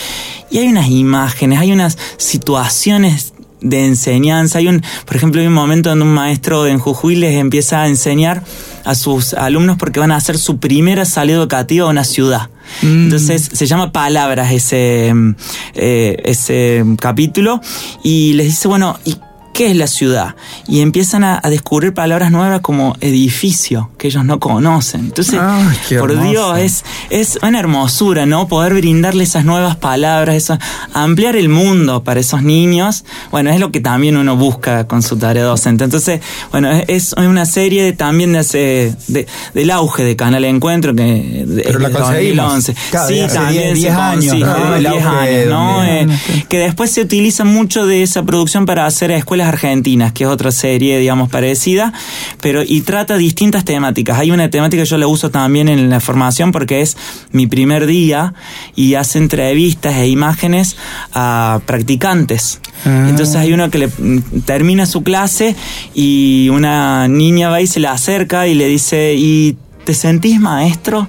Y hay unas imágenes, hay unas situaciones de enseñanza. Hay un, por ejemplo, hay un momento donde un maestro en Jujuy les empieza a enseñar a sus alumnos porque van a hacer su primera salida educativa a una ciudad. Entonces se llama Palabras ese, mm, eh, ese capítulo y les dice, bueno, ¿y qué es la ciudad? Y empiezan a, a descubrir palabras nuevas como edificio, que ellos no conocen. Entonces, Ay, por. Dios, es, es una hermosura, ¿no? Poder brindarle esas nuevas palabras, eso, ampliar el mundo para esos niños. Bueno, es lo que también uno busca con su tarea docente. Entonces, bueno, es, una serie de- también de hace, de- del auge de Canal Encuentro, que de- Pero la es de conseguimos. 2011. Claro, sí, también 10 se años, consigue, ¿no? de El 10 auge años, ¿no? Eh, que después se utiliza mucho de esa producción para hacer escuelas argentinas, que es otra serie, digamos, parecida, pero y trata distintas temáticas. Hay una temática que yo la uso también en la formación porque es mi primer día y hace entrevistas e imágenes a practicantes. Ah. Entonces hay uno que le mm, termina su clase y una niña va y se le acerca y le dice, ¿y te sentís maestro?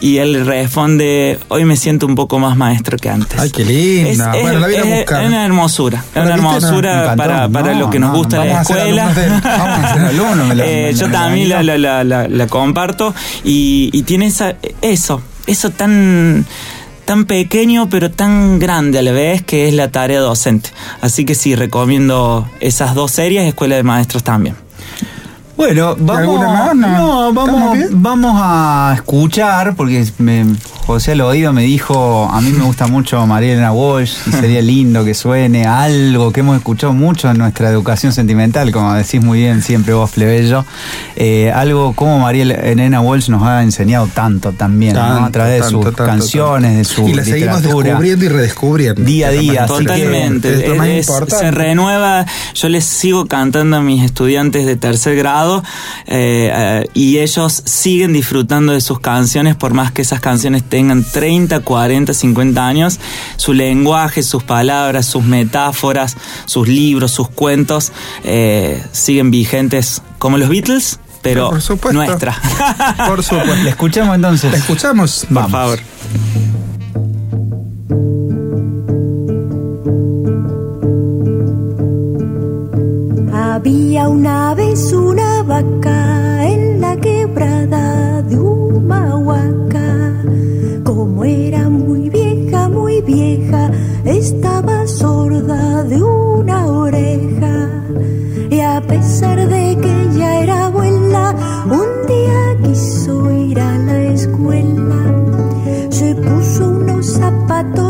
Y él responde, hoy me siento un poco más maestro que antes. Ay, qué linda. Es, Bueno, la voy a es- buscar. es una hermosura, es ¿La una? No, hermosura para, para No, lo que nos no, gusta la escuela. de. Vamos a ser alumnos, me la- Eh, me- yo me también la, la- la, la, la- la comparto y, y tiene esa, eso, eso tan tan pequeño pero tan grande a la vez que es la tarea docente. Así que sí, recomiendo esas dos series, Escuela de Maestros también. Bueno, vamos, alguna más? No. ¿Estamos vamos, a escuchar, porque me, José al oído me dijo, a mí me gusta mucho María Elena Walsh y sería lindo que suene algo que hemos escuchado mucho en nuestra educación sentimental, como decís muy bien siempre vos, plebeyo, eh, algo como María Elena Walsh nos ha enseñado tanto también, ¿no? a Tanto, través de sus tanto, canciones, de su Y la seguimos descubriendo y redescubriendo. Día a día, que- Totalmente. Es lo más Es- importante. se renueva. Yo les sigo cantando a mis estudiantes de tercer grado eh, eh, y ellos siguen disfrutando de sus canciones por más que esas canciones tengan 30, 40, 50 años. Su lenguaje, sus palabras, sus metáforas, sus libros, sus cuentos eh, siguen vigentes como los Beatles, pero Por supuesto. nuestra. Por supuesto. ¿Le escuchamos entonces? ¿La escuchamos? Por favor. Había una vez una vaca en la quebrada de Humahuaca. Como era muy vieja, muy vieja, estaba sorda de una oreja. Y a pesar de que ya era abuela, un día quiso ir a la escuela. Se puso unos zapatos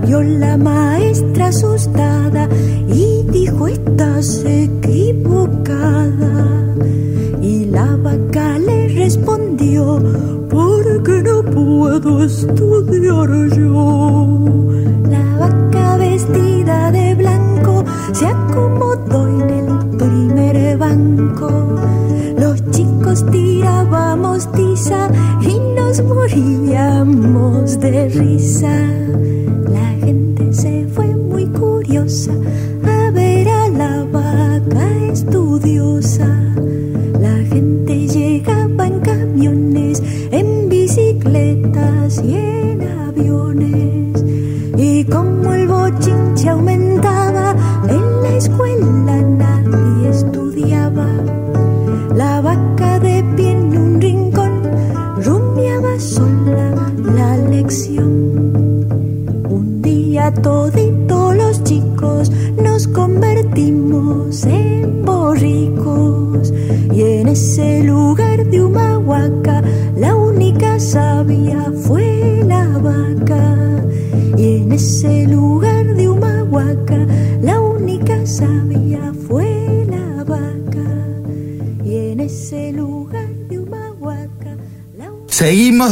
Vio la maestra asustada y dijo estás equivocada. Y la vaca le respondió porque no puedo estudiar yo. La vaca vestida de blanco se acomodó en el primer banco. Los chicos tirábamos tiza y nos moríamos de risa.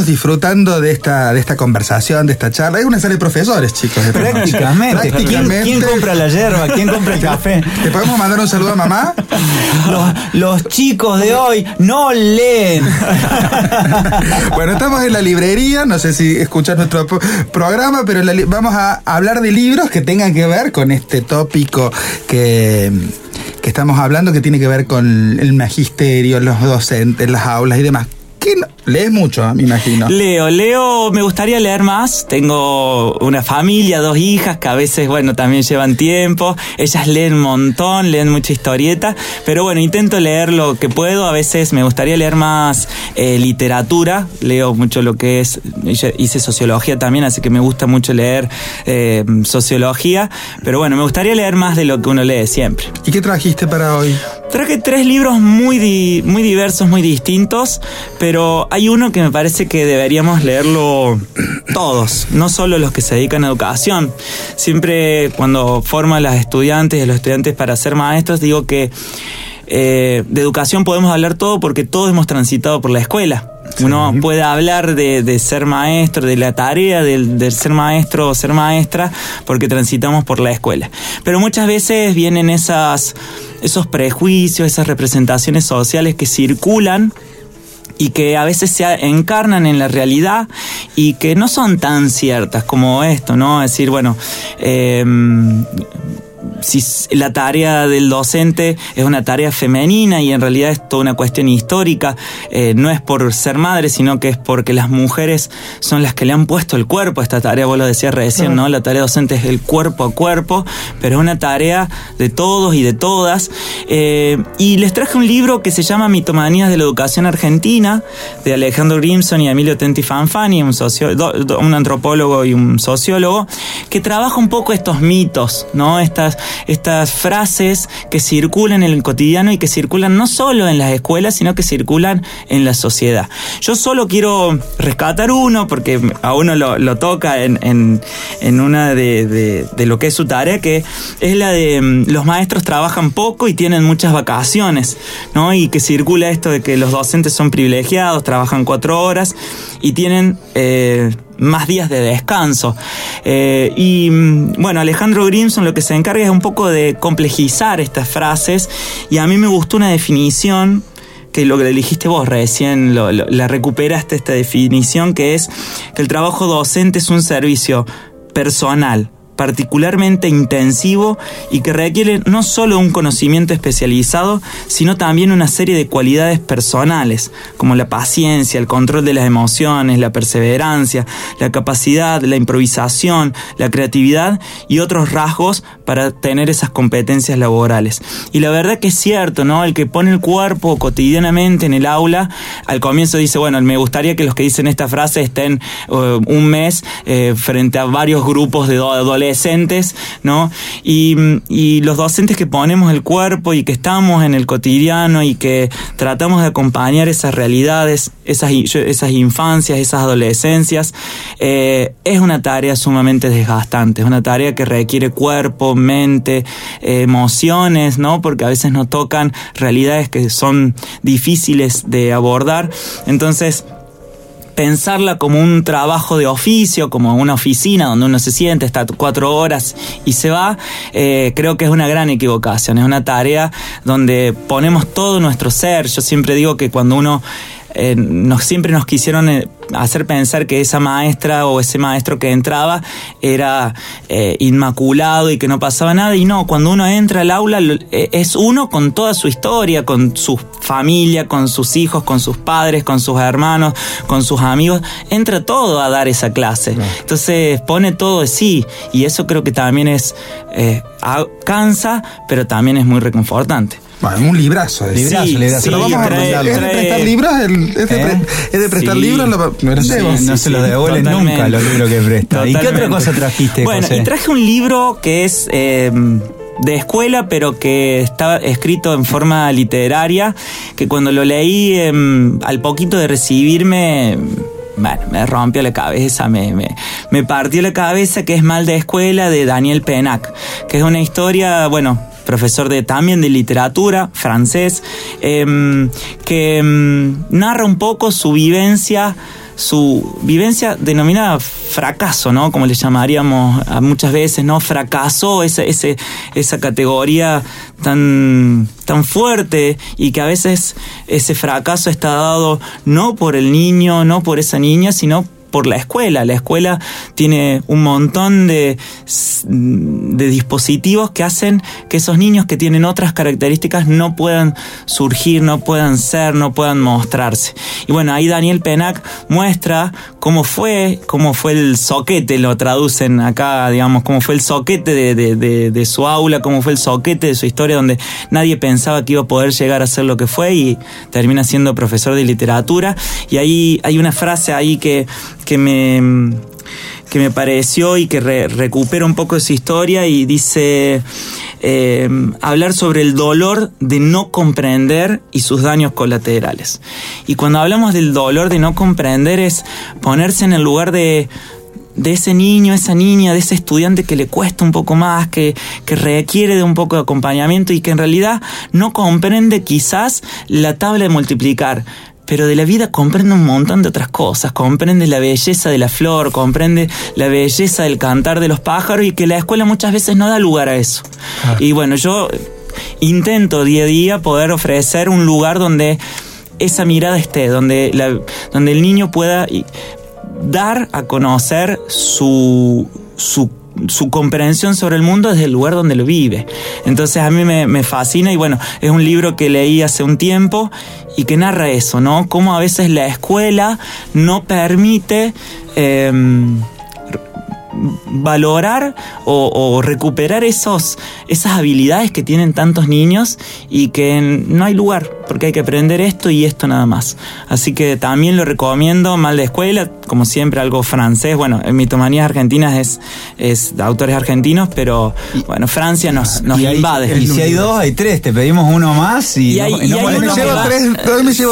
Disfrutando de esta, de esta conversación, de esta charla. Es una sala de profesores, chicos. de. Prácticamente. ¿Quién, quién compra la yerba? ¿Quién compra el café? ¿Te podemos mandar un saludo a mamá? Los, los chicos de hoy no leen. Bueno, estamos en la librería, no sé si escuchas nuestro pro- programa, pero la vamos a hablar de libros que tengan que ver con este tópico que, que estamos hablando, que tiene que ver con el magisterio, los docentes, las aulas y demás. Lees mucho, me imagino. Leo, leo, me gustaría leer más. Tengo una familia, dos hijas que a veces, bueno, también llevan tiempo. Ellas leen un montón, leen mucha historieta. Pero bueno, intento leer lo que puedo. A veces me gustaría leer más eh, literatura. Leo mucho lo que es. Hice sociología también, así que me gusta mucho leer eh, sociología. Pero bueno, me gustaría leer más de lo que uno lee siempre. ¿Y qué trajiste para hoy? Traje tres libros muy, di- muy diversos, muy distintos, pero hay uno que me parece que deberíamos leerlo todos, no solo los que se dedican a educación. Siempre cuando formo a las estudiantes y a los estudiantes para ser maestros, digo que eh, de educación podemos hablar todo porque todos hemos transitado por la escuela. Uno puede hablar de, de ser maestro, de la tarea del, del ser maestro o ser maestra, porque transitamos por la escuela. Pero muchas veces vienen esas, esos prejuicios, esas representaciones sociales que circulan y que a veces se encarnan en la realidad y que no son tan ciertas como esto, ¿no? Es decir, bueno, eh, si la tarea del docente es una tarea femenina y en realidad es toda una cuestión histórica, eh, no es por ser madre, sino que es porque las mujeres son las que le han puesto el cuerpo a esta tarea, vos lo decías recién, ¿no? La tarea docente es el cuerpo a cuerpo, pero es una tarea de todos y de todas. Eh, y les traje un libro que se llama Mitomanías de la Educación Argentina, de Alejandro Grimson y Emilio Tenti Fanfani, un, socio- do- do- un antropólogo y un sociólogo, que trabaja un poco estos mitos, ¿no? Estas, estas frases que circulan en el cotidiano y que circulan no solo en las escuelas, sino que circulan en la sociedad. Yo solo quiero rescatar uno, porque a uno lo, toca en, una de lo que es su tarea, que es la de mm, los maestros trabajan poco y tienen muchas vacaciones, ¿no? Y que circula esto de que los docentes son privilegiados, trabajan cuatro horas y tienen eh, más días de descanso. Eh, y mm, bueno, Alejandro Grimson lo que se encarga es un poco de complejizar estas frases y a mí me gustó una definición que lo que elegiste vos recién, lo- la recuperaste esta definición, que es que el trabajo docente es un servicio personal, particularmente intensivo y que requiere no solo un conocimiento especializado, sino también una serie de cualidades personales, como la paciencia, el control de las emociones, la perseverancia, la capacidad, la improvisación, la creatividad y otros rasgos para tener esas competencias laborales. Y la verdad que es cierto, ¿no? El que pone el cuerpo cotidianamente en el aula, al comienzo dice, bueno, me gustaría que los que dicen esta frase estén eh, un mes eh, frente a varios grupos de do- ¿no? Y, los docentes que ponemos el cuerpo y que estamos en el cotidiano y que tratamos de acompañar esas realidades, esas, infancias, esas adolescencias, eh, es una tarea sumamente desgastante, es una tarea que requiere cuerpo, mente, emociones, ¿no? Porque a veces nos tocan realidades que son difíciles de abordar. Entonces, pensarla como un trabajo de oficio, como una oficina donde uno se siente, está cuatro horas y se va, eh, creo que es una gran equivocación. Es una tarea donde ponemos todo nuestro ser. Yo siempre digo que cuando uno eh, nos, siempre nos quisieron eh, hacer pensar que esa maestra o ese maestro que entraba era eh, inmaculado y que no pasaba nada. Y no, cuando uno entra al aula es uno con toda su historia, con su familia, con sus hijos, con sus padres, con sus hermanos, con sus amigos. Entra todo a dar esa clase. Entonces pone todo de sí. Y eso creo que también es... eh, cansa, pero también es muy reconfortante. Bueno, un librazo. de- Librazo, Sí, librazo. sí, Pero vamos a trae- prestar- ¿Es de prestar libros? El- ¿Es de, ¿Eh? pre- es de prestar Sí. libros? Lo, lo no se los devuelven nunca los libros que presta. ¿Y qué otra cosa trajiste, Bueno, José? y traje un libro que es eh, de escuela, pero que estaba escrito en forma literaria, que cuando lo leí em, al poquito de recibirme, bueno, me rompió la cabeza, me, me, me partió la cabeza, que es Mal de Escuela de Daniel Penac, que es una historia, bueno, profesor de también de literatura francés, em, que em, narra un poco su vivencia su vivencia denominada fracaso, ¿no? Como le llamaríamos muchas veces, ¿no? Fracasó esa, ese, esa categoría tan, tan fuerte y que a veces ese fracaso está dado no por el niño, no por esa niña, sino por la escuela. La escuela tiene un montón de, de dispositivos que hacen que esos niños que tienen otras características no puedan surgir, no puedan ser, no puedan mostrarse. Y bueno, ahí Daniel Penac muestra cómo fue, cómo fue el soquete, lo traducen acá, digamos, cómo fue el soquete de, de, de, su aula, cómo fue el soquete de su historia, donde nadie pensaba que iba a poder llegar a ser lo que fue y termina siendo profesor de literatura. Y ahí hay una frase ahí que, que me que me pareció y que re, recupera un poco esa historia y dice eh, hablar sobre el dolor de no comprender y sus daños colaterales. Y cuando hablamos del dolor de no comprender es ponerse en el lugar de, de ese niño, esa niña, de ese estudiante que le cuesta un poco más, que, que requiere de un poco de acompañamiento y que en realidad no comprende quizás la tabla de multiplicar, pero de la vida comprende un montón de otras cosas, comprende la belleza de la flor, comprende la belleza del cantar de los pájaros y que la escuela muchas veces no da lugar a eso. Ah. Y bueno, yo intento día a día poder ofrecer un lugar donde esa mirada esté, donde, la, donde el niño pueda dar a conocer su, su su comprensión sobre el mundo desde el lugar donde lo vive. Entonces a mí me, fascina y bueno, es un libro que leí hace un tiempo y que narra eso, ¿no? Cómo a veces la escuela no permite em, valorar o, o recuperar esos, esas habilidades que tienen tantos niños y que no hay lugar, porque hay que aprender esto y esto nada más. Así que también lo recomiendo, Mal de Escuela, como siempre algo francés, bueno, en Mitomanías Argentinas es, es de autores argentinos, pero bueno, Francia nos, nos Y, hay- invade. y si hay dos, hay tres. Te pedimos uno más y, Y hay, no- y no hay que llevar va- tres.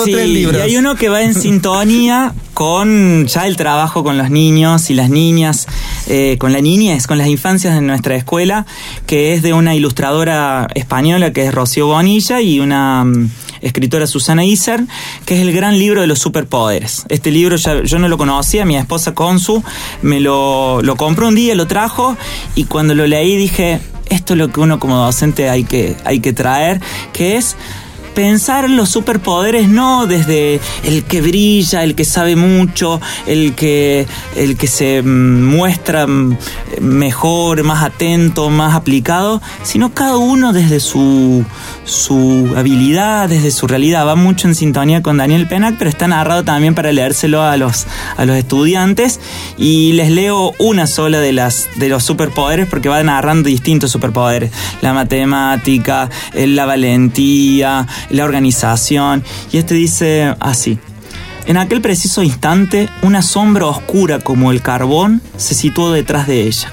Sí, Y hay uno que va en sintonía con ya el trabajo con los niños y las niñas, eh, con la niñez, con las infancias de nuestra escuela, que es de una ilustradora española que es Rocío Bonilla y una mm, escritora Susana Iser, que es el gran libro de los superpoderes. Este libro ya, yo no lo conocía, mi esposa Consu me lo, lo compró un día, lo trajo y cuando lo leí dije, esto es lo que uno como docente hay que, hay que traer, que es pensar los superpoderes no desde el que brilla, el que sabe mucho, el que, el que se mm, muestra mm, mejor, más atento, más aplicado, sino cada uno desde su, su habilidad, desde su realidad. Va mucho en sintonía con Daniel Penac, pero está narrado también para leérselo a los, a los estudiantes. Y les leo una sola de, las, de los superpoderes porque va narrando distintos superpoderes. La matemática, eh, la valentía, la organización. Y este dice así. En aquel preciso instante, una sombra oscura como el carbón se situó detrás de ella.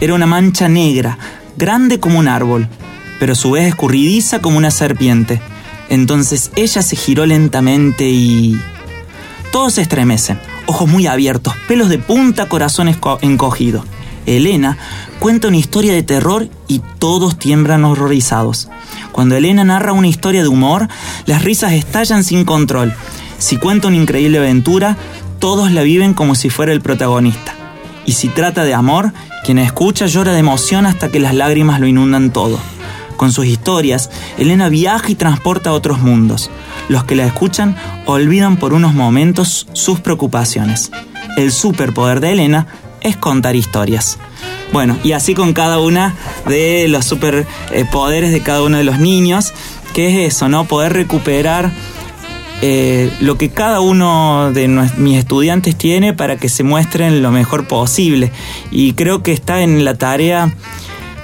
Era una mancha negra, grande como un árbol, pero a su vez escurridiza como una serpiente. Entonces ella se giró lentamente y... Todos se estremecen, ojos muy abiertos, pelos de punta, corazón encogido. Elena cuenta una historia de terror y todos tiemblan horrorizados. Cuando Elena narra una historia de humor, las risas estallan sin control. Si cuenta una increíble aventura, todos la viven como si fuera el protagonista. Y si trata de amor, quien escucha llora de emoción hasta que las lágrimas lo inundan todo. Con sus historias, Elena viaja y transporta a otros mundos. Los que la escuchan olvidan por unos momentos sus preocupaciones. El superpoder de Elena es contar historias. Bueno, y así con cada una de los superpoderes de cada uno de los niños, que es eso, ¿no? Poder recuperar eh, lo que cada uno de mis estudiantes tiene para que se muestren lo mejor posible. Y creo que está en la tarea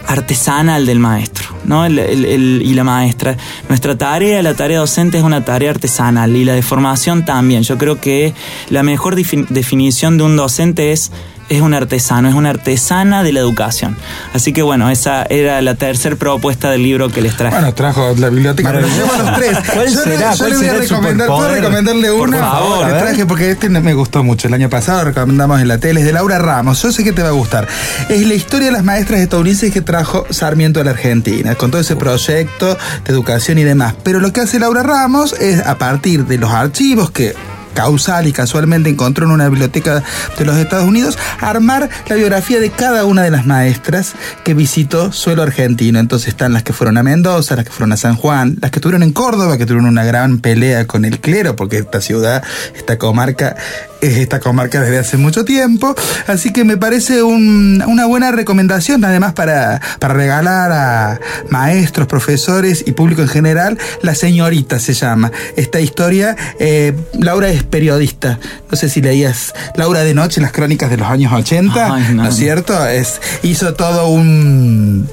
artesanal del maestro ¿no? El- y la maestra. Nuestra tarea, la tarea docente es una tarea artesanal y la de formación también. Yo creo que la mejor defi- definición de un docente es es un artesano, es una artesana de la educación. Así que bueno, esa era la tercera propuesta del libro que les traje. Bueno, trajo la biblioteca, llevo los tres. ¿Cuál yo le- será? yo ¿Cuál le voy a será recomendar, ¿puedo recomendarle Por uno? favor, Le traje porque este me gustó mucho. El año pasado recomendamos en la tele, es de Laura Ramos. Yo sé que te va a gustar. Es la historia de las maestras estadounidenses que trajo Sarmiento a la Argentina, con todo ese proyecto de educación y demás. Pero lo que hace Laura Ramos es, a partir de los archivos que causal y casualmente encontró en una biblioteca de los Estados Unidos, armar la biografía de cada una de las maestras que visitó suelo argentino. Entonces están las que fueron a Mendoza, las que fueron a San Juan, las que estuvieron en Córdoba, que tuvieron una gran pelea con el clero, porque esta ciudad, esta comarca, es esta comarca desde hace mucho tiempo. Así que me parece un- una buena recomendación, además, para, para regalar a maestros, profesores y público en general. La señorita se llama. Esta historia, eh, Laura es periodista. No sé si leías Laura de Noche, las crónicas de los años 80, Ay, no. ¿no es cierto? Es, hizo todo un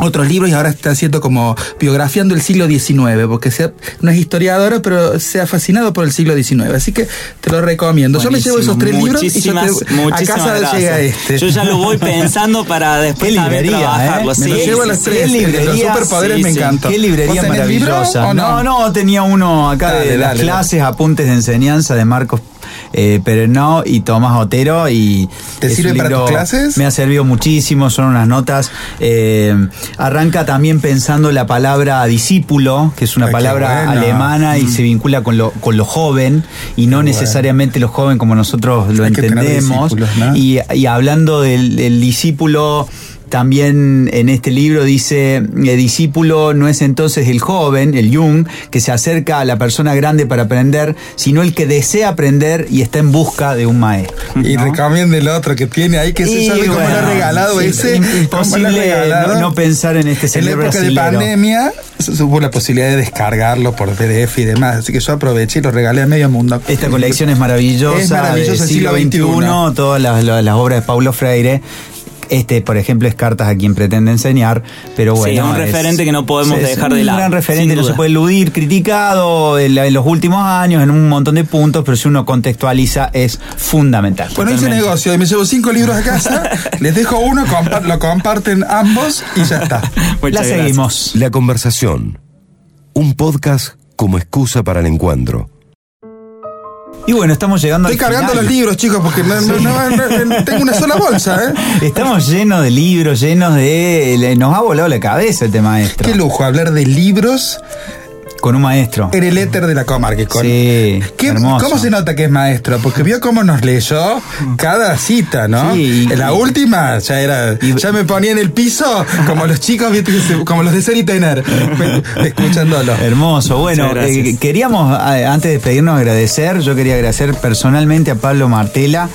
otros libros y ahora está haciendo como biografiando el siglo XIX, porque se ha- no es historiadora, pero se ha fascinado por el siglo XIX. Así que te lo recomiendo. yo me llevo esos tres libros y yo te, a casa gracias. llega este. Yo ya lo voy pensando para después librería, trabajarlo. ¿eh? Me lo Sí, a las sí. tres. De los librería, superpoderes me sí. encantó. Qué librería ¿Vos tenés libro maravillosa. o no? no, tenía uno acá Dale, de las dale, clases, apuntes de enseñanza de Marcos eh, Perenó y Tomás Otero. Y ¿Te sirve para tus clases? Me ha servido muchísimo, son unas notas. eh, arranca también pensando la palabra discípulo, que es una Ay, palabra bueno. alemana y Mm. se vincula con lo, con lo joven y no bueno. necesariamente lo joven como nosotros lo Hay entendemos. ¿no? Y, y hablando del, del discípulo, también en este libro dice, el discípulo no es entonces el joven, el young, que se acerca a la persona grande para aprender, sino el que desea aprender y está en busca de un maestro. Y ¿no? recomiende el otro que tiene ahí, que se sabe cómo bueno, le ha regalado sí, ese. cómo Imposible regalado. no, no pensar en este En la época de pandemia hubo la posibilidad de descargarlo por PDF y demás, así que yo aproveché y lo regalé a medio mundo. Esta colección es maravillosa, Es maravillosa, del siglo XXI, todas las, las- las obras de Paulo Freire. Este, por ejemplo, es Cartas a quien pretende enseñar, pero Sí, bueno. un es- referente que no podemos es dejar de lado, Un gran referente, no se puede eludir, criticado en, la- en los últimos años en un montón de puntos, pero si uno contextualiza es fundamental. Bueno, hice negocio y me llevo cinco libros a casa, les dejo uno, compa- lo comparten ambos y ya está. Muchas La gracias. seguimos. La conversación. Un podcast como excusa para el encuentro. Y bueno, estamos llegando Estoy al cargando final. los libros, chicos, porque no, no- no- no- tengo una sola bolsa, ¿eh? Estamos llenos de libros, llenos de... Nos ha volado la cabeza este maestro. Qué lujo hablar de libros Con un maestro. en el éter de la comarca. Con, Sí, ¿Qué- hermoso. ¿Cómo se nota que es maestro? Porque vio cómo nos leyó cada cita, ¿no? Sí, y- la última ya era, ya me ponía en el piso como los chicos, como los de ser y tener, escuchándolo. Hermoso. Bueno, eh, queríamos, antes de despedirnos, agradecer. Yo quería agradecer personalmente a Pablo Martela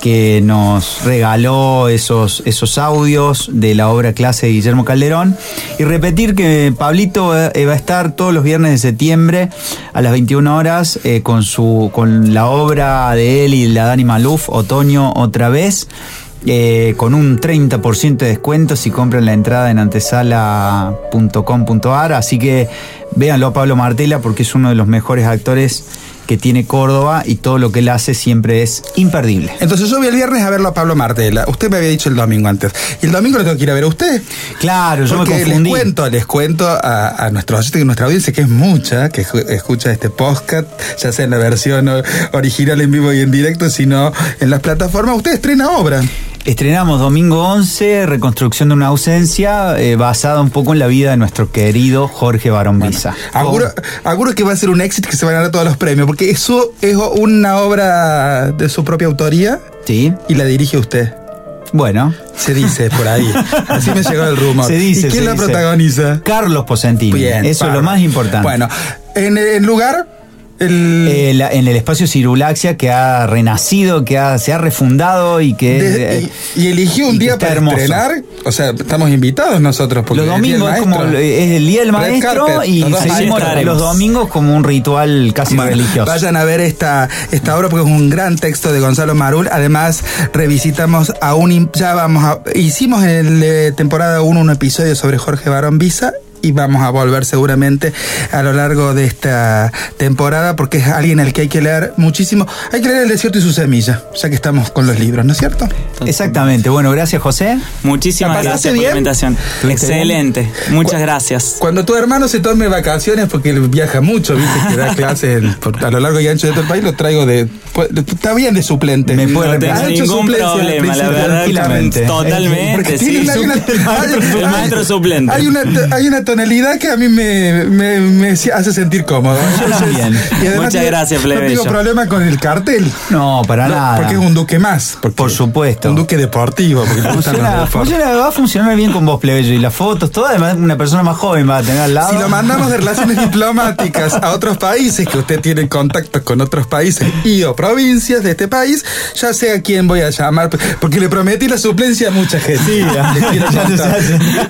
que nos regaló esos, esos audios de la obra clase de Guillermo Calderón. Y repetir que Pablito eh, va a estar todos los viernes de septiembre a las 21 horas eh, con, su, con la obra de él y la Dani Maluf, Otoño otra vez. eh, con un 30% de descuento si compran la entrada en antesala.com.ar. Así que véanlo a Pablo Martela porque es uno de los mejores actores que tiene Córdoba y todo lo que él hace siempre es imperdible. Entonces yo voy el viernes a verlo a Pablo Martela. Usted me había dicho el domingo antes. Y el domingo lo tengo que ir a ver a usted. Claro, yo Porque me les confundí. cuento, les cuento a, a nuestros y nuestra audiencia, que es mucha, que escucha este podcast, ya sea en la versión original en vivo y en directo, sino en las plataformas. Usted estrena obra. Estrenamos domingo 11, Reconstrucción de una ausencia, eh, basada un poco en la vida de nuestro querido Jorge Barón Visa. Auguro, auguro que va a ser un éxito que se van a ganar todos los premios, porque eso es una obra de su propia autoría Sí, y la dirige usted. bueno. Se dice por ahí. Así me llegó el rumor. Se dice, ¿Y quién la dice. protagoniza? Carlos Posentini. Bien, Eso es lo más importante. Bueno, en el lugar, el. Eh, la- en el espacio Cirulaxia que ha renacido, que ha- se ha refundado y que de- eh, y, y eligió un y día para hermoso. estrenar. O sea, estamos invitados nosotros. Porque los domingos es como es el día del maestro carpet, y los seguimos domingos como un ritual casi Bueno, religioso. Vayan a ver esta, esta obra porque es un gran texto de Gonzalo Marul. Además, revisitamos a un. Ya vamos a. Hicimos en la temporada 1 un episodio sobre Jorge Barón Visa. Y vamos a volver seguramente a lo largo de esta temporada porque es alguien al que hay que leer muchísimo. Hay que leer El desierto y su semilla, ya que estamos con los libros, ¿no es cierto? Exactamente. Bueno, gracias, José. Muchísimas ¿La pasaste gracias por la bien? invitación. ¿Estuviste Excelente. Muchas gracias. Cuando tu hermano se tome vacaciones, porque él viaja mucho, viste que da clases a lo largo y ancho de todo el país, lo traigo de. pues, Está bien de suplente. Me puede No tengo ningún problema, la verdad. tranquilamente. Totalmente. Porque sí. tiene una- hay una- El maestro- hay- el maestro suplente. Hay una, hay una tonalidad que a mí me, me, me hace sentir cómodo. y Muchas gracias, No tengo plebeyo. problema con el cartel. No, para No, nada. Porque es un duque más. Por supuesto. Un duque deportivo. Porque Funciona, funciona- va a funcionar bien con vos, plebeyo. Y las fotos, todo, además, una persona más joven va a tener al lado. Si lo mandamos de relaciones diplomáticas a otros países, que usted tiene contactos con otros países y o provincias de este país, ya sé a quién voy a llamar, porque le prometí la suplencia a mucha gente. Sí, ya.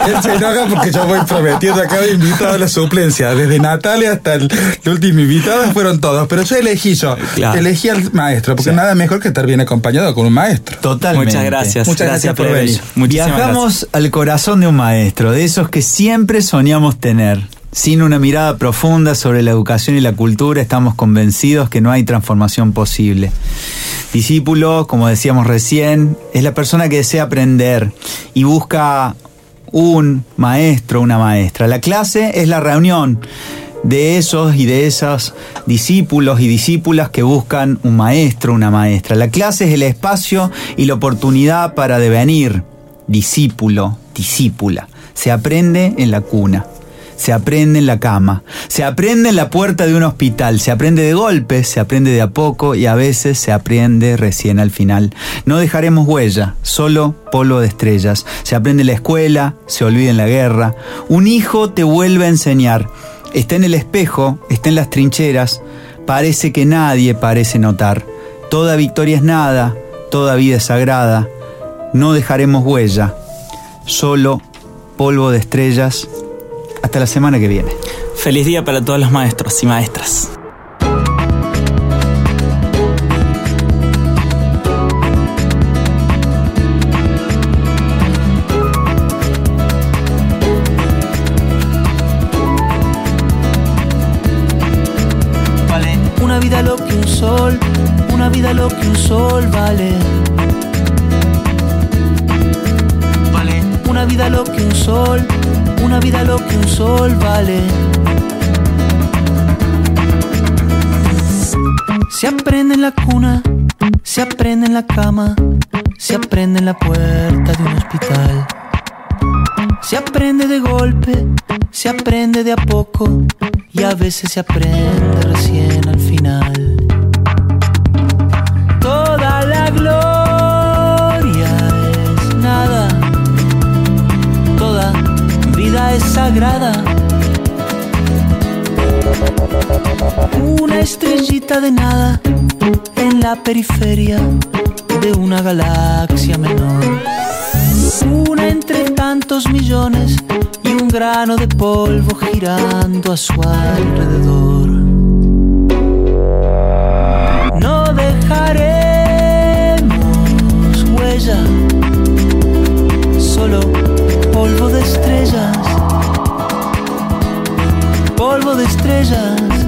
Él se enoja porque yo voy prometiendo a cada invitado la suplencia. Desde Natalia hasta el, el último invitado fueron todos, pero yo elegí yo. Claro. Elegí al maestro, porque nada mejor que estar bien acompañado con un maestro. Totalmente. Muchas gracias. Muchas gracias por venir. Muchísimas Viajamos al corazón de un maestro, de esos que siempre soñamos tener. Sin una mirada profunda sobre la educación y la cultura, estamos convencidos que no hay transformación posible. Discípulo, como decíamos recién, es la persona que desea aprender y busca un maestro, una maestra. La clase es la reunión de esos y de esas discípulos y discípulas que buscan un maestro, una maestra. La clase es el espacio y la oportunidad para devenir discípulo, discípula. Se aprende en la cuna. Se aprende en la cama, se aprende en la puerta de un hospital, se aprende de golpe, se aprende de a poco y a veces se aprende recién al final. No dejaremos huella, solo polvo de estrellas. Se aprende en la escuela, se olvida en la guerra. Un hijo te vuelve a enseñar. Está en el espejo, está en las trincheras. Parece que nadie parece notar. Toda victoria es nada, toda vida es sagrada. No dejaremos huella, solo polvo de estrellas. Hasta la semana que viene. Feliz día para todos los maestros y maestras. En la cama, se aprende en la puerta de un hospital. Se aprende de golpe, se aprende de a poco y a veces se aprende recién al final. Toda la gloria es nada, toda vida es sagrada. Una estrellita de nada en la periferia de una galaxia menor. Una entre tantos millones y un grano de polvo girando a su alrededor. No dejaremos huella, solo polvo de estrellas, polvo de estrellas.